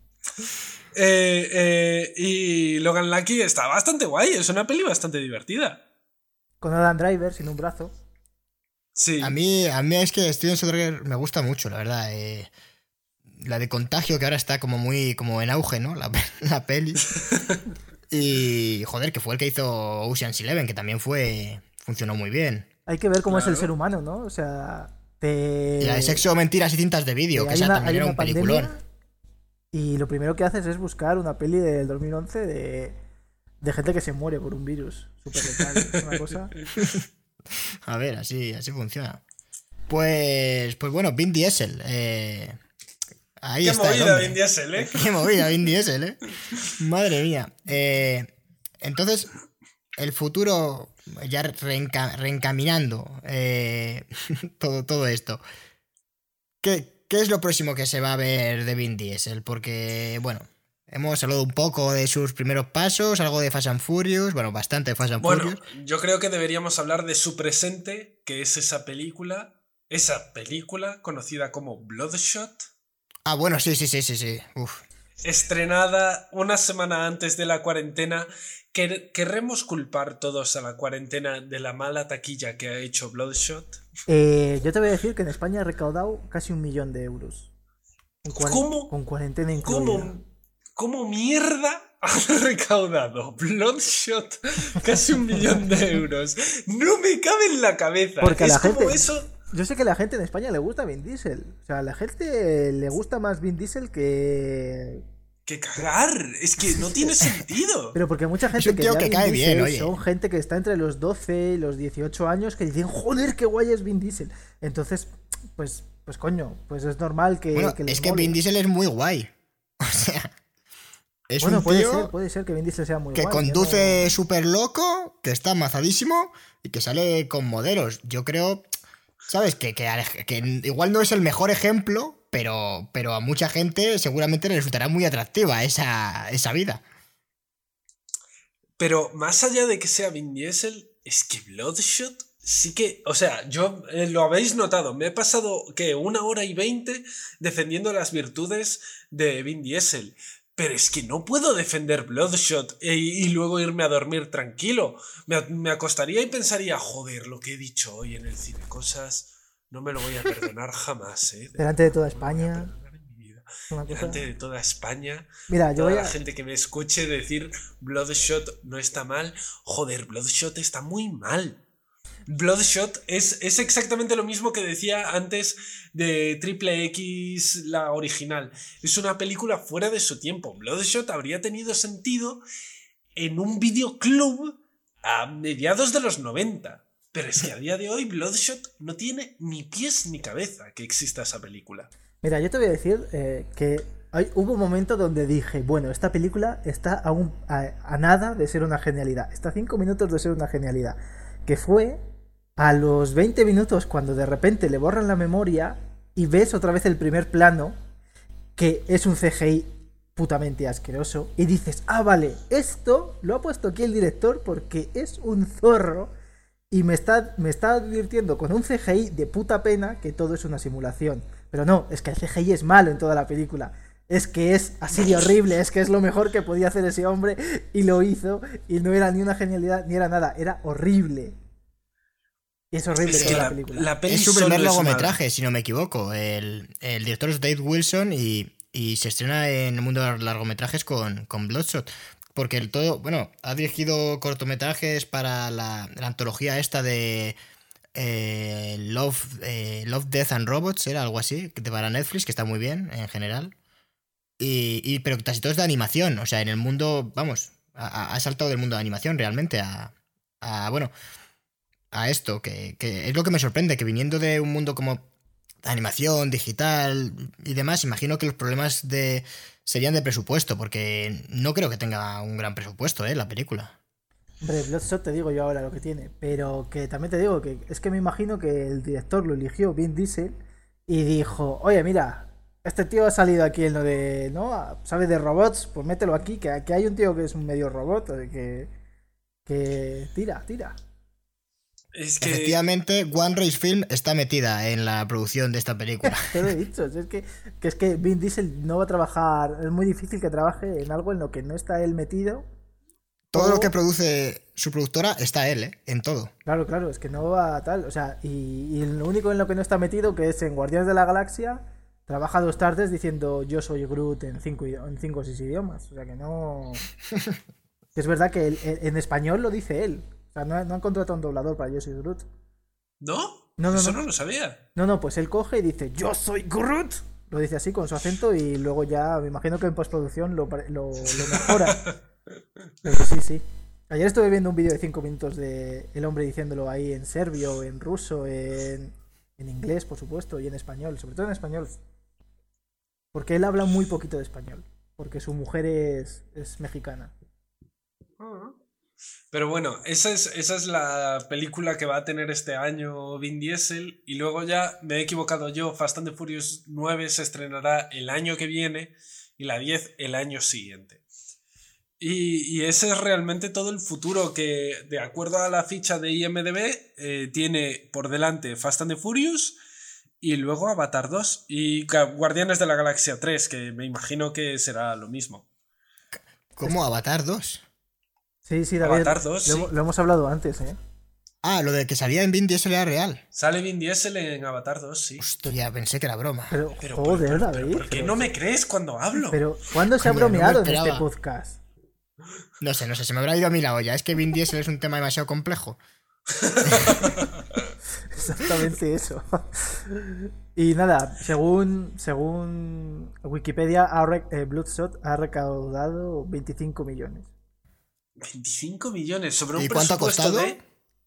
Eh, eh, y Logan Lucky está bastante guay, es una peli bastante divertida. con Adam Driver sin un brazo. Sí. A mí, a mí es que Steven Soderbergh me gusta mucho, la verdad. eh, la de contagio que ahora está como muy como en auge, ¿no? La, la peli. Y joder, que fue el que hizo Ocean's Eleven, que también fue. funcionó muy bien. Hay que ver cómo es el ser humano, ¿no? O sea, te... Y la de sexo, mentiras y cintas de vídeo, que hay esa una- también era un peliculón. Y lo primero que haces es buscar una peli del 2011 de, de gente que se muere por un virus. Súper letal. Es una cosa. A ver, así, así funciona. Pues, pues bueno, Vin Diesel. eh, ahí Qué está. movida. Vin Diesel, ¿eh? Qué movida Vin Diesel, ¿eh? Madre mía. Eh, entonces, el futuro, ya reenca- reencaminando eh, todo, todo esto. ¿Qué, ¿Qué es lo próximo que se va a ver de Vin Diesel? Porque, bueno, hemos hablado un poco de sus primeros pasos, algo de Fast and Furious, bueno, bastante de Fast and Bueno, Furious. yo creo que deberíamos hablar de su presente, que es esa película, esa película conocida como Bloodshot, Ah, bueno, sí, sí, sí, sí, sí. Uf. estrenada una semana antes de la cuarentena. Quer- ¿Querremos culpar todos a la cuarentena de la mala taquilla que ha hecho Bloodshot? Eh, yo te voy a decir que en España ha recaudado casi un millón de euros. ¿Cómo? Con cuarentena incluida. ¿Cómo, cómo mierda ha recaudado Bloodshot casi un millón de euros? No me cabe en la cabeza. Porque es la como gente- eso. Yo sé que a la gente en España le gusta Vin Diesel. O sea, a la gente le gusta más Vin Diesel que. Que cagar. Es que no tiene sentido. Pero porque mucha gente que Vin cae bien, oye. son gente que está entre los 12 y los 18 años que dicen, joder, qué guay es Vin Diesel. Entonces, pues, pues coño, pues es normal que, Bueno, que les es que mole. Vin Diesel es muy guay. O sea, es Bueno, un puede tío ser, puede ser que Vin Diesel sea muy que guay. yo conduce súper loco, que está amazadísimo y que sale con modelos. Yo creo, ¿sabes? Que, que, que igual no es el mejor ejemplo, pero, pero a mucha gente seguramente le resultará muy atractiva esa, esa vida. Pero más allá de que sea Vin Diesel, es que Bloodshot sí que. O sea, yo eh, lo habéis notado. Me he pasado que una hora y veinte defendiendo las virtudes de Vin Diesel. Pero es que no puedo defender Bloodshot e- y luego irme a dormir tranquilo. Me, me acostaría y pensaría, joder, lo que he dicho hoy en el cine, cosas. No me lo voy a perdonar jamás, ¿eh? Delante de toda España. cosa- Delante de toda España Mira, yo toda voy a. la gente que me escuche decir Bloodshot no está mal. Joder, Bloodshot está muy mal. Bloodshot es, es exactamente lo mismo que decía antes de Triple X, la original. Es una película fuera de su tiempo. Bloodshot habría tenido sentido en un videoclub a mediados de los 90. Pero es que a día de hoy Bloodshot no tiene ni pies ni cabeza que exista esa película. Mira, yo te voy a decir eh, que hay, hubo un momento donde dije, bueno, esta película está a, un- a- a nada de ser una genialidad. Está a 5 minutos de ser una genialidad. Que fue a los 20 minutos cuando de repente le borran la memoria y ves otra vez el primer plano, que es un CGI putamente asqueroso, y dices, ah, vale, esto lo ha puesto aquí el director porque es un zorro y me está, me está advirtiendo con un CGI de puta pena que todo es una simulación. Pero no, es que el CGI es malo en toda la película. Es que es así de horrible, es que es lo mejor que podía hacer ese hombre y lo hizo y no era ni una genialidad ni era nada, era horrible. Y es horrible Es que toda la, la, película. la peli Es su primer una- largometraje, si no me equivoco. El, el director es Dave Wilson y, y se estrena en el mundo de los largometrajes con, con Bloodshot. Porque el todo, bueno, ha dirigido cortometrajes para la, la antología esta de eh, Love, eh, Love, Death and Robots, era algo así, de para Netflix, que está muy bien en general. Y, y- pero casi todo es de animación, o sea, en el mundo, vamos, ha, ha saltado del mundo de animación realmente a, a, bueno, a esto, que, que es lo que me sorprende, que viniendo de un mundo como animación, digital y demás, imagino que los problemas de serían de presupuesto, porque no creo que tenga un gran presupuesto, ¿eh? La película. Hombre, Bloodshot te digo yo ahora lo que tiene, pero que también te digo que es que me imagino que el director lo eligió Vin Diesel y dijo, oye, mira, este tío ha salido aquí en lo de, ¿no? ¿Sabe de robots? Pues mételo aquí, que, que hay un tío que es un medio robot, que, que tira, tira. Es que... Efectivamente, One Race Film está metida en la producción de esta película. Te lo he dicho, es que, que, es que Vin Diesel no va a trabajar, es muy difícil que trabaje en algo en lo que no está él metido. Todo lo que produce su productora está él, ¿eh? En todo. Claro, claro, es que no va tal, o sea, y, y lo único en lo que no está metido, que es en Guardianes de la Galaxia, trabaja dos tardes diciendo yo soy Groot en cinco, en cinco o seis idiomas, o sea que no... es verdad que en español lo dice él, no, han contratado un doblador para Yo soy Groot. ¿No? No, no, Eso no. lo sabía. No, no, pues él coge y dice Yo soy Groot. Lo dice así con su acento y luego ya me imagino que en postproducción lo, lo, mejora. Pero sí, sí. Ayer estuve viendo un vídeo de 5 minutos de el hombre diciéndolo ahí en serbio, en ruso, en, en inglés, por supuesto, y en español, sobre todo en español. Porque él habla muy poquito de español, porque su mujer es, es mexicana. Pero bueno, esa es, esa es la película que va a tener este año Vin Diesel. Y luego ya me he equivocado yo, Fast and the Furious 9 se estrenará el año que viene y la 10 el año siguiente. Y, ese es realmente todo el futuro que, de acuerdo a la ficha de IMDB, eh, tiene por delante Fast and the Furious y luego Avatar 2 y Guardianes de la Galaxia 3, que me imagino que será lo mismo. ¿Cómo Avatar 2? Sí, sí, David. Avatar 2, lo, lo, hemos hablado antes, ¿eh? Ah, lo de que salía en Vin Diesel era real. Sale Vin Diesel en Avatar 2, sí. Hostia, pensé que era broma. Pero, joder, David. ¿Por qué no me crees cuando hablo? Pero, ¿cuándo se ha bromeado en este podcast? No sé, no sé, se me habrá ido a mí la olla. Es que Vin Diesel es un tema demasiado complejo. Exactamente eso. y nada, según, según Wikipedia, eh, Bloodshot ha recaudado 25 millones. 25 millones sobre un ¿Y cuánto ha costado?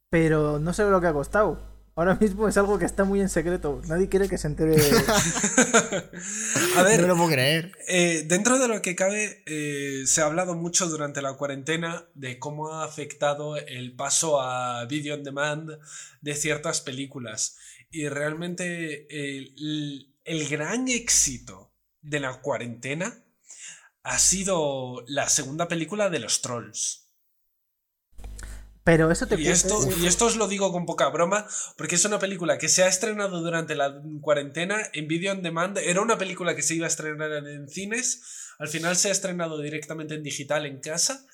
Pero no sé lo que ha costado. Ahora mismo es algo que está muy en secreto. Nadie quiere que se entere. a ver, no lo puedo creer. Eh, dentro de lo que cabe, eh, se ha hablado mucho durante la cuarentena de cómo ha afectado el paso a video on demand de ciertas películas. Y realmente el, el gran éxito de la cuarentena ha sido la segunda película de los trolls. Pero eso te y esto, y esto os lo digo con poca broma, porque es una película que se ha estrenado durante la cuarentena en video on demand. Era una película que se iba a estrenar en cines, al final se ha estrenado directamente en digital en casa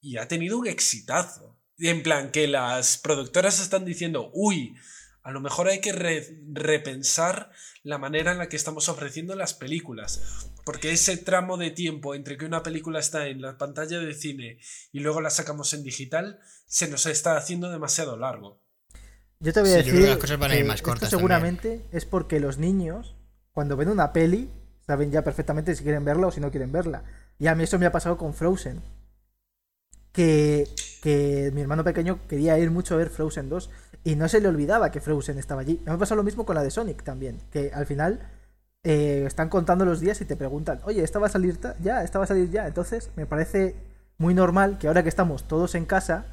y ha tenido un exitazo. En plan, que las productoras están diciendo, uy, a lo mejor hay que repensar la manera en la que estamos ofreciendo las películas. Porque ese tramo de tiempo entre que una película está en la pantalla de cine y luego la sacamos en digital se nos está haciendo demasiado largo. Yo te voy a decir que las cosas van a ir más cortas. Esto seguramente es porque los niños, cuando ven una peli, saben ya perfectamente si quieren verla o si no quieren verla. Y a mí eso me ha pasado con Frozen. Que, que mi hermano pequeño quería ir mucho a ver Frozen 2 y no se le olvidaba que Frozen estaba allí. Me pasado lo mismo con la de Sonic también, que al final eh, están contando los días y te preguntan, oye, ¿esta va a salir ya? ¿Esta va a salir ya? Entonces, me parece muy normal que ahora que estamos todos en casa,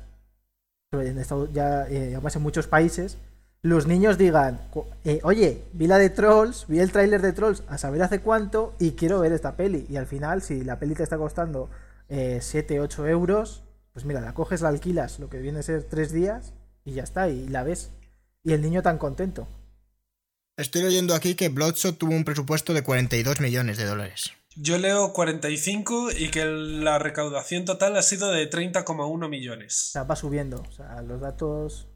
en ya eh, además en muchos países, los niños digan, eh, oye, vi la de Trolls, vi el tráiler de Trolls a saber hace cuánto y quiero ver esta peli. Y al final, si la peli te está costando 7, 8 euros, pues mira, la coges, la alquilas, lo que viene a ser 3 días y ya está, y la ves. Y el niño tan contento. Estoy leyendo aquí que Bloodshot tuvo un presupuesto de 42 millones de dólares. Yo leo 45 y que la recaudación total ha sido de 30,1 millones. O sea, va subiendo. O sea, los datos.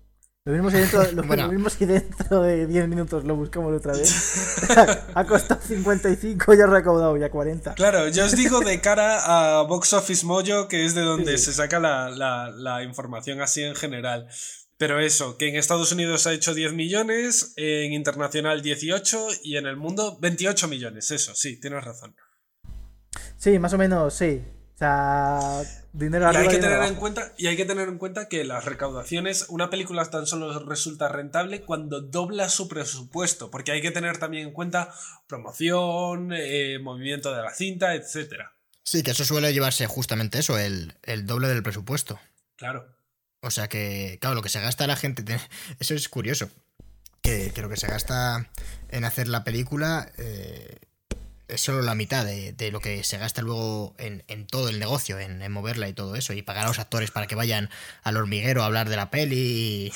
Lo mismo si dentro, dentro de 10 minutos lo buscamos otra vez. ha costado 55 y ha recaudado ya 40. Claro, yo os digo de cara a Box Office Mojo, que es de donde se saca la, la información así en general. Pero eso, que en Estados Unidos ha hecho 10 millones, en internacional 18 y en el mundo 28 millones. Eso, sí, tienes razón. Sí, más o menos, sí. sea, dinero Y arriba hay, que dinero tener en abajo. cuenta, y hay que tener en cuenta que las recaudaciones, una película tan solo resulta rentable cuando dobla su presupuesto, porque hay que tener también en cuenta promoción, eh, movimiento de la cinta, etcétera. Sí, que eso suele llevarse justamente eso, el, el doble del presupuesto. Claro. O sea que, claro, lo que se gasta la gente, te- eso es curioso. Que, que lo que se gasta en hacer la película eh, es solo la mitad de, de lo que se gasta luego en, en todo el negocio, en, en moverla y todo eso, y pagar a los actores para que vayan al hormiguero a hablar de la peli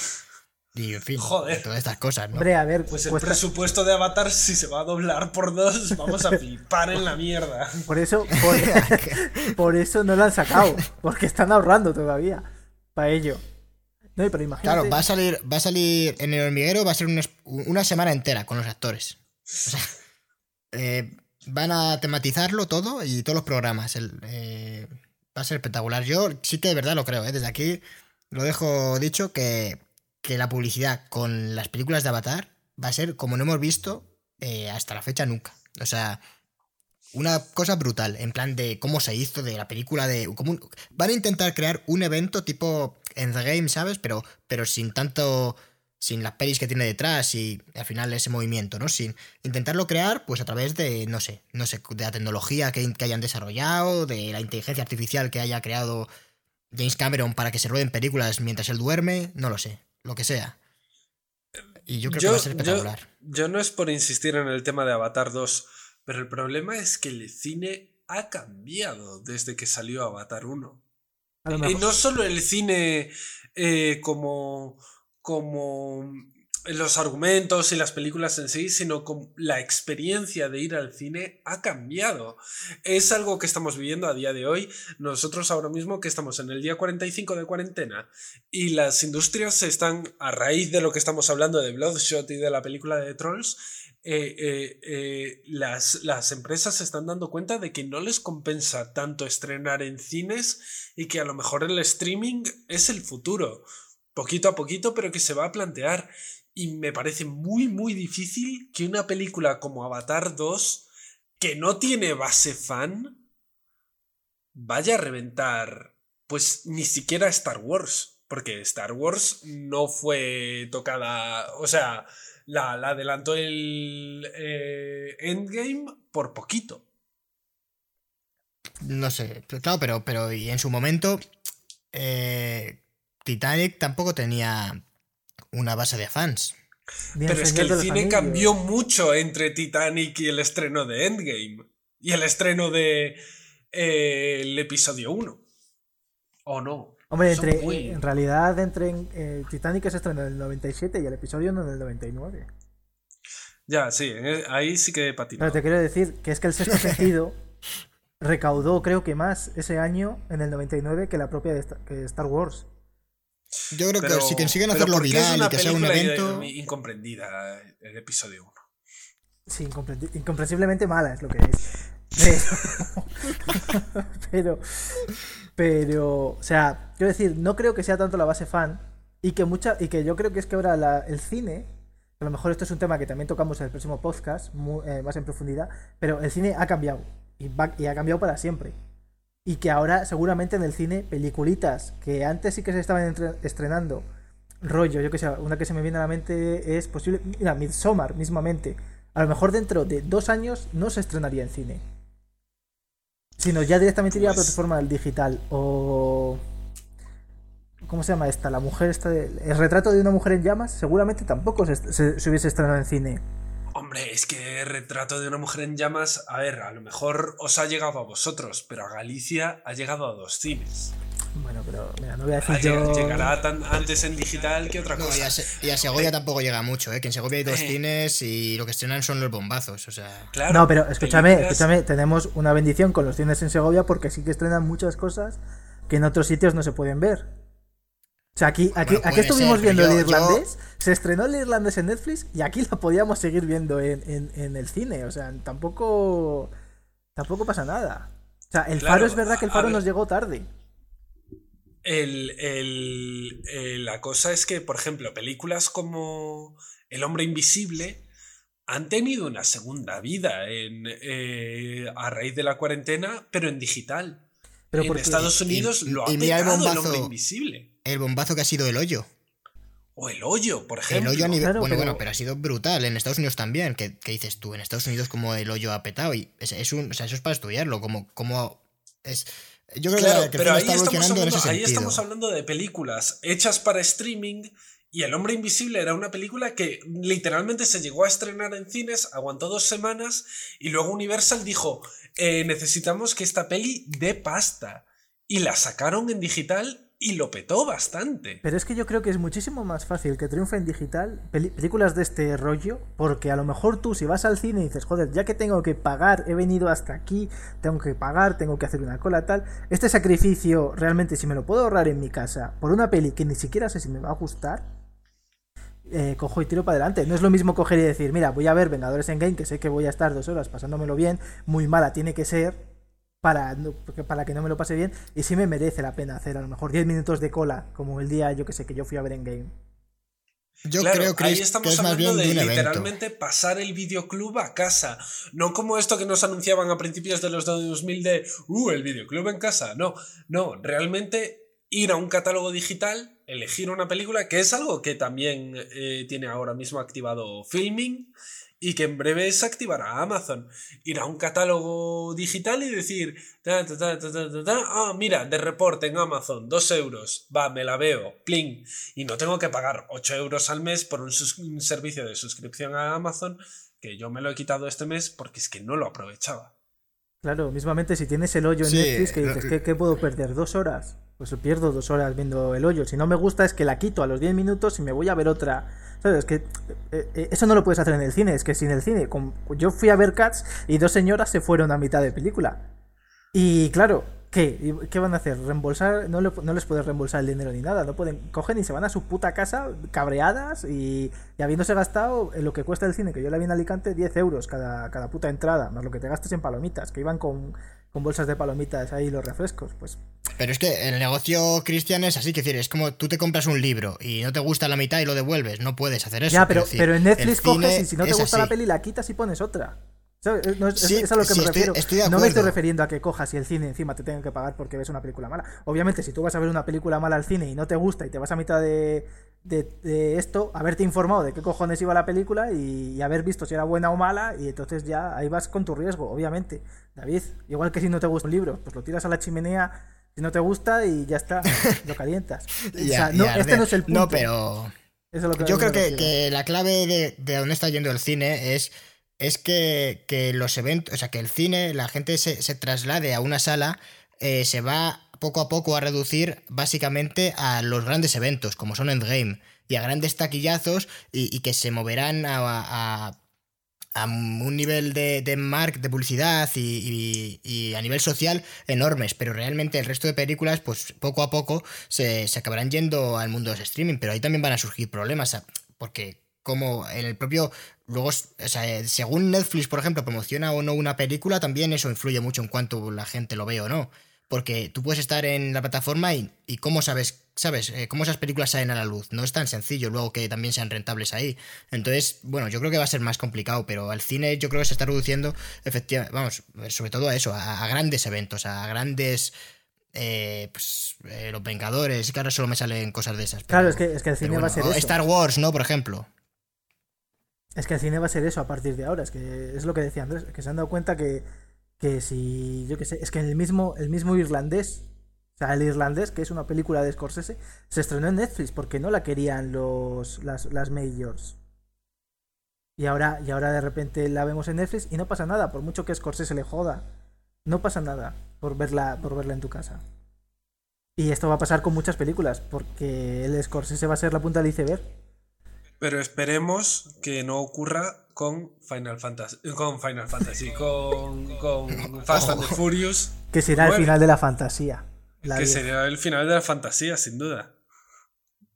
y, y, en fin, Joder. todas estas cosas, ¿no? Hombre, a ver, Pues el cuesta- presupuesto de Avatar, si se va a doblar por dos, vamos a flipar en la mierda. por eso, por, por eso no lo han sacado, porque están ahorrando todavía para ello. No, pero imagínate. Claro, va a salir, va a salir en el hormiguero, va a ser una, semana entera con los actores. O sea, eh, van a tematizarlo todo y todos los programas. Eh, va a ser espectacular. Yo sí que de verdad lo creo, ¿eh? desde aquí lo dejo dicho que, que la publicidad con las películas de Avatar va a ser como no hemos visto eh, hasta la fecha nunca. O sea, una cosa brutal, en plan de cómo se hizo, de la película, de... Como un- van a intentar crear un evento tipo Endgame, ¿sabes? Pero, pero sin tanto... Sin las pelis que tiene detrás y al final ese movimiento, ¿no? Sin intentarlo crear, pues a través de, no sé, no sé, de la tecnología que, que hayan desarrollado, de la inteligencia artificial que haya creado James Cameron para que se rueden películas mientras él duerme, no lo sé, lo que sea. Y yo creo que va a ser espectacular. yo no es por insistir en el tema de Avatar 2, pero el problema es que el cine ha cambiado desde que salió Avatar 1. a lo Y no solo el cine eh, como, como los argumentos y las películas en sí, sino como la experiencia de ir al cine ha cambiado. Es algo que estamos viviendo a día de hoy. Nosotros ahora mismo que estamos en el día 45 de cuarentena y las industrias se están, a raíz de lo que estamos hablando de Bloodshot y de la película de Trolls, eh, eh, eh, las, las empresas se están dando cuenta de que no les compensa tanto estrenar en cines y que a lo mejor el streaming es el futuro, poquito a poquito, pero que se va a plantear. Y me parece muy, muy difícil que una película como Avatar 2, que no tiene base fan, vaya a reventar, pues ni siquiera Star Wars, porque Star Wars no fue tocada, o sea, la, la adelantó el eh, Endgame por poquito. No sé, claro, pero, pero y en su momento eh, Titanic tampoco tenía una base de fans. Pero es que el cine cambió mucho entre Titanic y el estreno de Endgame. Y el estreno de eh, el episodio 1. ¿O no? Hombre, entre, muy- en realidad, entre eh, Titanic se estrenó en el 97 y el episodio 1 en el 99. Ya, sí, eh, ahí sí que patinó. Pero te quiero decir que es que el sexto sentido recaudó, creo que más ese año, en el 99, que la propia de que Star Wars. Yo creo Pero- que si consiguen hacerlo ¿por qué es viral y que sea un evento. Incomprendida el episodio 1. Sí, incompre- incomprensiblemente mala es lo que es. Pero, pero, pero, o sea, quiero decir, no creo que sea tanto la base fan y que mucha y que yo creo que es que ahora el cine, a lo mejor esto es un tema que también tocamos en el próximo podcast, eh, más en profundidad, pero el cine ha cambiado y, ha cambiado para siempre. Y que ahora seguramente en el cine, peliculitas que antes sí que se estaban estrenando, rollo, yo que sé, una que se me viene a la mente es posible, mira, Midsommar mismamente, a lo mejor dentro de dos años no se estrenaría en cine. Sino ya directamente iría a la Pues- plataforma del digital. O. ¿Cómo se llama esta? La mujer esta. de- El retrato de una mujer en llamas. Seguramente tampoco se, se- se hubiese estrenado en cine. Hombre, es que retrato de una mujer en llamas, a ver, a lo mejor os ha llegado a vosotros, pero a Galicia ha llegado a dos cines. Bueno, pero mira, no voy a decir Ah, yo. lleg- Llegará tan antes en digital que otra No, y cosa. a, Se- y a Segovia tampoco llega mucho, ¿eh? Que en Segovia hay dos Eh. cines y lo que estrenan son los bombazos, o sea. Claro, No, pero escúchame, películas- escúchame, tenemos una bendición con los cines en Segovia porque sí que estrenan muchas cosas que en otros sitios no se pueden ver. O sea, aquí, aquí, Bueno, aquí estuvimos ser, viendo el yo- irlandés, se estrenó el irlandés en Netflix y aquí lo podíamos seguir viendo en, en- en el cine. O sea, tampoco, tampoco pasa nada. O sea, el Claro, faro es verdad que el faro ver. nos llegó tarde. El, el- el- la cosa es que, por ejemplo, películas como El hombre invisible han tenido una segunda vida en, eh, a raíz de la cuarentena, pero en digital. Pero en Estados Unidos y- lo ha mira el el hombre invisible. El bombazo que ha sido el hoyo. O el hoyo, por El ejemplo. hoyo a nivel. Claro, bueno, pero- bueno, pero ha sido brutal. En Estados Unidos también. ¿Qué, qué dices tú? En Estados Unidos, como el hoyo ha petado. Y es, es un, o sea, eso es para estudiarlo. Como, como es. Yo creo Claro, que, pero ahí está estamos, evolucionando en hablando, ese ahí sentido. estamos hablando de películas hechas para streaming y El Hombre Invisible era una película que literalmente se llegó a estrenar en cines, aguantó dos semanas y luego Universal dijo, "Eh, necesitamos que esta peli dé pasta. Y la sacaron en digital y lo petó bastante. Pero es que yo creo que es muchísimo más fácil que triunfe en digital películas de este rollo, porque a lo mejor tú si vas al cine y dices, joder, ya que tengo que pagar, he venido hasta aquí, tengo que pagar, tengo que hacer una cola tal, este sacrificio realmente si me lo puedo ahorrar en mi casa por una peli que ni siquiera sé si me va a gustar, eh, cojo y tiro para adelante. No es lo mismo coger y decir, mira, voy a ver Vengadores en Game, que sé que voy a estar dos horas pasándomelo bien, muy mala tiene que ser, para, para que no me lo pase bien, y sí me merece la pena hacer a lo mejor 10 minutos de cola, como el día, yo que sé, que yo fui a ver en Game. Yo Claro, creo, ahí que estamos es más hablando bien de, de, un evento. literalmente pasar el videoclub a casa. No como esto que nos anunciaban a principios de los 2000 de, uh, el videoclub en casa. No, no, realmente ir a un catálogo digital, elegir una película, que es algo que también eh, tiene ahora mismo activado Filming y que en breve se activará Amazon. Ir a un catálogo digital y decir, ta, ta, ta, ta, ta, ta, ta, ah, mira, de reporte en Amazon, dos euros, va, me la veo, pling, y no tengo que pagar 8 euros al mes por un, servicio de suscripción a Amazon que yo me lo he quitado este mes porque es que no lo aprovechaba. Claro, mismamente si tienes el hoyo en Sí, Netflix que dices, ¿qué, qué puedo perder? ¿Dos horas? Pues pierdo dos horas viendo el hoyo. Si no me gusta es que la quito a los 10 minutos y me voy a ver otra. ¿Sabes? Es que eh, eh, eso no lo puedes hacer en el cine. Es que sin el cine, con- yo fui a ver Cats y dos señoras se fueron a mitad de película. Y claro, ¿qué? ¿Y ¿Qué van a hacer? ¿Reembolsar? No, le- no les puedes reembolsar el dinero ni nada. No pueden. Cogen y se van a su puta casa cabreadas y, y habiéndose gastado en lo que cuesta el cine, que yo la vi en Alicante, 10 euros cada, cada puta entrada, más lo que te gastes en palomitas, que iban con, con bolsas de palomitas ahí los refrescos. Pues Pero es que el negocio cristiano es así, que decir, es como tú te compras un libro y no te gusta la mitad y lo devuelves, no puedes hacer eso. ya, pero, quiero decir, pero en Netflix coges y si no te gusta la peli la quitas y pones otra. ¿Sabes? No, es, Sí, es a lo que sí, me estoy- refiero. estoy no me estoy refiriendo a que cojas y el cine encima te tenga que pagar porque ves una película mala. Obviamente, si tú vas a ver una película mala al cine y no te gusta y te vas a mitad de, de- de esto, haberte informado de qué cojones iba la película y, y haber visto si era buena o mala, y entonces ya ahí vas con tu riesgo, obviamente. David, igual que si no te gusta un libro, pues lo tiras a la chimenea si no te gusta y ya está, lo calientas. O sea, no, este no es el punto. No, pero Eso es lo que yo creo que, que la clave de, de dónde está yendo el cine es, es que, que los eventos, o sea, que el cine, la gente se, se traslade a una sala, eh, se va poco a poco a reducir básicamente a los grandes eventos, como son Endgame, y a grandes taquillazos, y, que se moverán a, a- un nivel de, de mark, de publicidad y, y- a nivel social enormes, pero realmente el resto de películas, pues poco a poco se, se acabarán yendo al mundo de streaming, pero ahí también van a surgir problemas, porque como en el propio, luego, o sea, eh, según Netflix, por ejemplo, promociona o no una película, también eso influye mucho en cuanto la gente lo ve o no. Porque tú puedes estar en la plataforma y, y cómo sabes, sabes, Eh, cómo esas películas salen a la luz. No es tan sencillo luego que también sean rentables ahí. Entonces, bueno, yo creo que va a ser más complicado, pero al cine yo creo que se está reduciendo, efectivamente, vamos, sobre todo a eso, a, a grandes eventos, a grandes, eh, pues, eh, los Vengadores, que ahora solo me salen cosas de esas. Claro, es que, es que el cine va a ser o eso. Star Wars, ¿no? Por ejemplo. Es que el cine va a ser eso a partir de ahora. Es que es lo que decía Andrés, que se han dado cuenta que, que si, yo qué sé, es que el mismo, el mismo irlandés, o sea, el irlandés, que es una película de Scorsese, se estrenó en Netflix porque no la querían los, las, las majors. Y ahora, y ahora de repente la vemos en Netflix y no pasa nada, por mucho que Scorsese le joda. No pasa nada por verla, por verla en tu casa. Y esto va a pasar con muchas películas, porque el Scorsese va a ser la punta del iceberg. Pero esperemos que no ocurra con Final Fantasy, con Final Fantasy, con, con Fast and the Furious, Que será el final de la fantasía. La que sería el final de la fantasía, sin duda.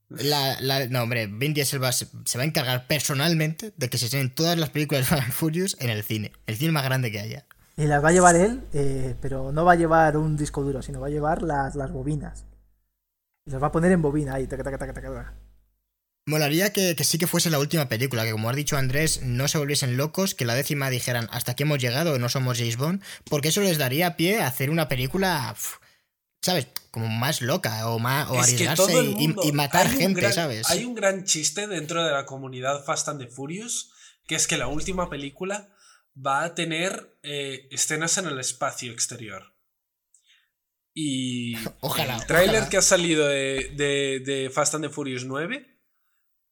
La, la- no, hombre, Vin Diesel va, se, se va a encargar personalmente de que se estén todas las películas de Fast and Furious en el cine. El cine más grande que haya. Y las va a llevar él, eh, pero no va a llevar un disco duro, sino va a llevar las, las bobinas. Y las va a poner en bobina ahí. taca, taca, taca, taca, taca. Molaría que, que sí que fuese la última película, que como ha dicho Andrés, no se volviesen locos, que la décima dijeran hasta aquí hemos llegado, no somos James Bond, porque eso les daría pie a hacer una película ¿sabes? Como más loca o, más, o arriesgarse y- matar gente, gran- ¿sabes? Hay un gran chiste dentro de la comunidad Fast and the Furious, que es que la última película va a tener eh, escenas en el espacio exterior. Y Ojalá, el tráiler que ha salido de, de- de Fast and the Furious 9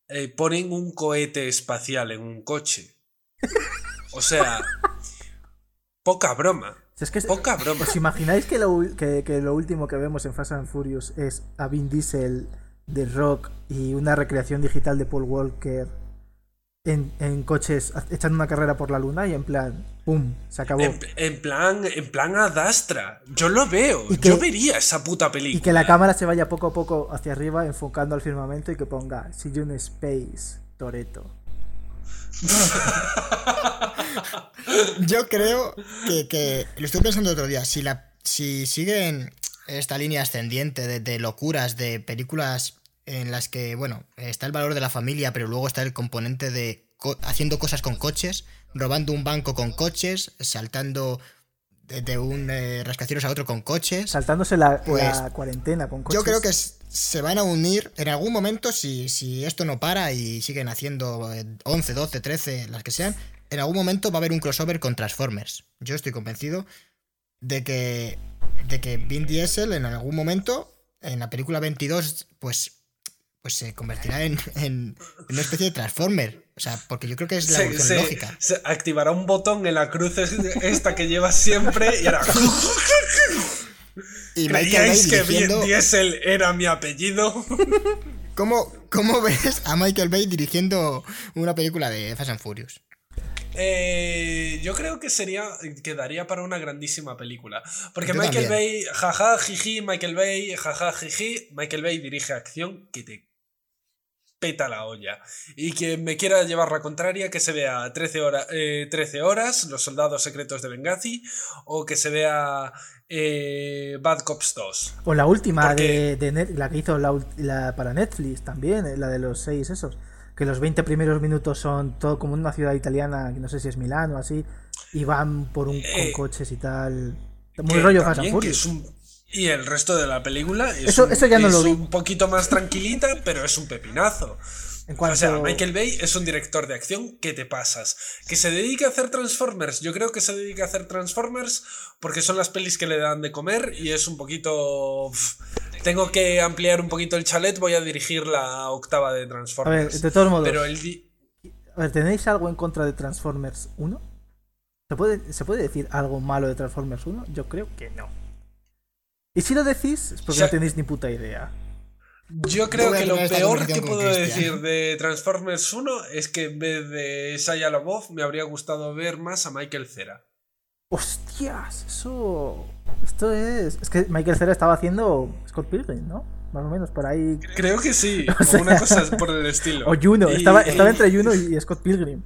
eh, ponen un cohete espacial en un coche. O sea, poca broma. Si es que, Poca broma. ¿Os imagináis que lo, que, que lo último que vemos en Fast and Furious es a Vin Diesel de Rock y una recreación digital de Paul Walker en, en coches ha- echando una carrera por la luna y en plan, ¡pum! Se acabó. En, en plan, en plan Adastra. Yo lo veo. Y que- Yo vería esa puta película. Y que la cámara se vaya poco a poco hacia arriba enfocando al firmamento y que ponga See you in space, Toreto. Yo creo que, que- lo estoy pensando otro día, si la si siguen esta línea ascendiente de, de locuras de películas en las que, bueno, está el valor de la familia, pero luego está el componente de co- haciendo cosas con coches, robando un banco con coches, saltando de, de un eh, rascacielos a otro con coches. Saltándose la, Pues, la cuarentena con coches. Yo creo que se van a unir en algún momento, si, si esto no para y siguen haciendo eh, 11, 12, 13, las que sean, en algún momento va a haber un crossover con Transformers. Yo estoy convencido de que, de que Vin Diesel en algún momento, en la película 22, pues, pues se convertirá en, en- una especie de Transformer. O sea, porque yo creo que es la evolución se- lógica. se activará un botón en la cruz es- esta que llevas siempre y hará. Y Michael Bay ¿Creíais que dirigiendo... Diesel era mi apellido? ¿Cómo, ¿Cómo ves a Michael Bay dirigiendo una película de Fast and Furious? Eh, yo creo que sería quedaría para una grandísima película. Porque Yo Michael también. Bay, jaja, jiji, Michael Bay, jaja, jiji, Michael Bay dirige acción que te peta la olla. Y quien me quiera llevar la contraria, que se vea 13, hora- eh, 13 horas, Los Soldados Secretos de Benghazi, o que se vea eh, Bad Cops 2. O la última Porque- de, de Net- la que hizo la, para Netflix también, eh, la de los seis esos. Que los 20 primeros minutos son todo como una ciudad italiana, que no sé si es Milán o así, y van por un, Eh, con coches y tal. Muy rollo Fast and Furious. Y el resto de la película es, Eso- un, eso ya no es lo un poquito más tranquilita, pero es un pepinazo. En cuanto- O sea, Michael Bay es un director de acción que te pasas. Que se dedica a hacer Transformers. Yo creo que se dedica a hacer Transformers porque son las pelis que le dan de comer y es un poquito... Tengo que ampliar un poquito el chalet, voy a dirigir la octava de A ver, Transformers. de todos modos, Pero el... di- a ver, ¿tenéis algo en contra de Transformers 1? ¿Se puede, ¿Se puede decir algo malo de Transformers 1? Yo creo que no. Y si lo decís, es porque O sea- no tenéis ni puta idea. Yo creo que lo peor que puedo decir de Transformers 1 es que en vez de Shia LaBeouf me habría gustado ver más a Michael Cera. ¡Hostias! Eso. Esto es. Es que Michael Cera estaba haciendo Scott Pilgrim, ¿no? Más o menos por ahí. Creo que sí, O sea- una cosa por el estilo. O Juno. Y- Estaba, estaba entre Juno y Scott Pilgrim.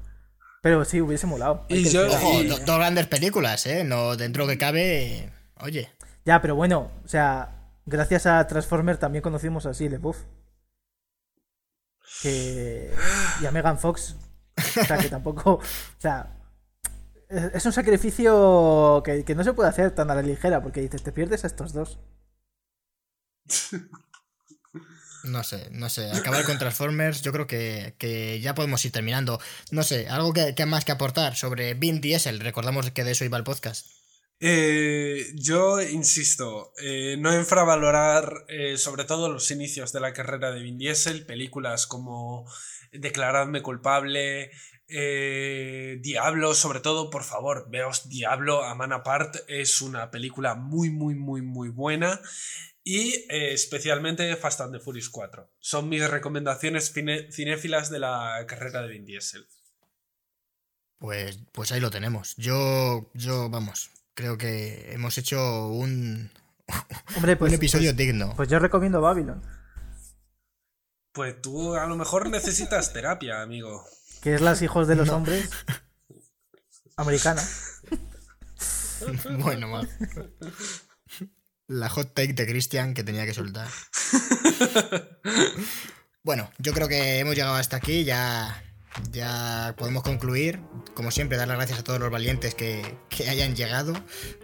Pero sí, hubiese molado. Y Michael yo- Cera. Ojo, y- dos grandes películas, ¿eh? No, dentro que cabe. Oye. Ya, pero bueno, o sea, gracias a Transformer también conocimos a Shia Buff. Que. Y a Megan Fox. O sea, que tampoco. O sea. Es un sacrificio que, que no se puede hacer tan a la ligera, porque dices, te pierdes a estos dos. No sé, no sé. Acabar con Transformers, yo creo que, que ya podemos ir terminando. No sé, algo que, que más que aportar sobre Vin Diesel. Recordamos que de eso iba el podcast. Eh, yo insisto, eh, no infravalorar eh, sobre todo los inicios de la carrera de Vin Diesel, películas como Declaradme culpable, Diablo, sobre todo, por favor, veos Diablo, a Man Apart, es una película muy, muy, muy, muy buena. Y especialmente Fast and the Furious 4. Son mis recomendaciones cinéfilas de la carrera de Vin Diesel. Pues, pues ahí lo tenemos. Yo, yo, vamos, creo que hemos hecho un, Hombre, pues. un episodio pues- digno. Pues yo recomiendo Babylon, Pues tú a lo mejor necesitas terapia, amigo. que es Las hijos de los No. hombres. Americana. bueno, mal. La hot take de Christian que tenía que soltar. Bueno, yo creo que hemos llegado hasta aquí. Ya, ya podemos concluir. Como siempre, dar las gracias a todos los valientes que, que hayan llegado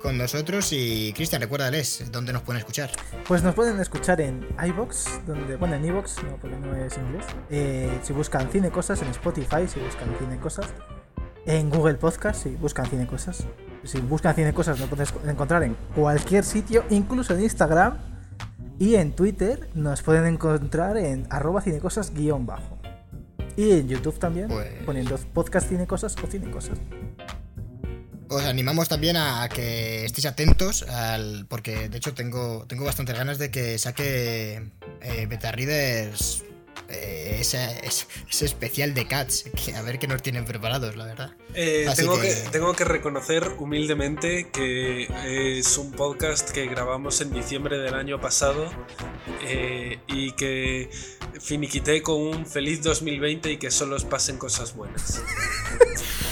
con nosotros. Y Cristian, recuérdales dónde nos pueden escuchar. Pues nos pueden escuchar en iBox, donde, bueno, en iBox, no, porque no es inglés. Eh, si buscan Cine Cosas, en Spotify, si buscan Cine Cosas. En Google Podcast, si buscan Cine Cosas. Si buscan Cine Cosas, nos puedes encontrar en cualquier sitio, incluso en Instagram. Y en Twitter nos pueden encontrar en arroba cinecosas guion bajo. Y en YouTube también, Pues- poniendo podcast Cinecosas o Cinecosas. Os animamos también a que estéis atentos al. Porque de hecho tengo, tengo bastantes ganas de que saque eh, Beta Readers eh, ese, ese- ese especial de Cats. Que a ver qué nos tienen preparados, la verdad. Eh, Así tengo, que- que... tengo que reconocer humildemente que es un podcast que grabamos en diciembre del año pasado eh, y que finiquité con un feliz 2020 y que solo os pasen cosas buenas.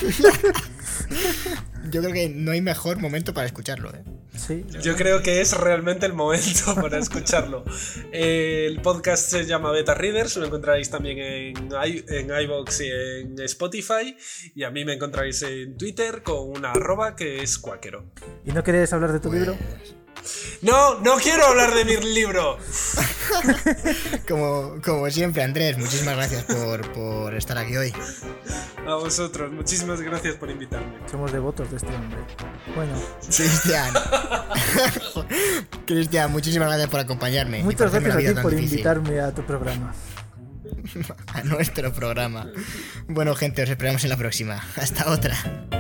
Yo creo que no hay mejor momento para escucharlo, ¿eh? Sí. Yo creo que es realmente el momento para escucharlo. El podcast se llama Beta Readers, lo encontraréis también en, i- en iVoox y en Spotify. Y a mí me encontráis en Twitter con una arroba que es cuáquero. ¿Y no quieres hablar de tu libro? No, no quiero hablar de mi libro. Como, como siempre, Andrés, muchísimas gracias por, por estar aquí hoy. A vosotros, muchísimas gracias por invitarme. Somos devotos de este hombre. Bueno, Cristian. Cristian, muchísimas gracias por acompañarme. por muchas gracias a ti por difícil. invitarme a tu programa. a nuestro programa. Bueno, gente, os esperamos en la próxima. Hasta otra.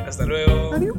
Hasta luego. Adiós.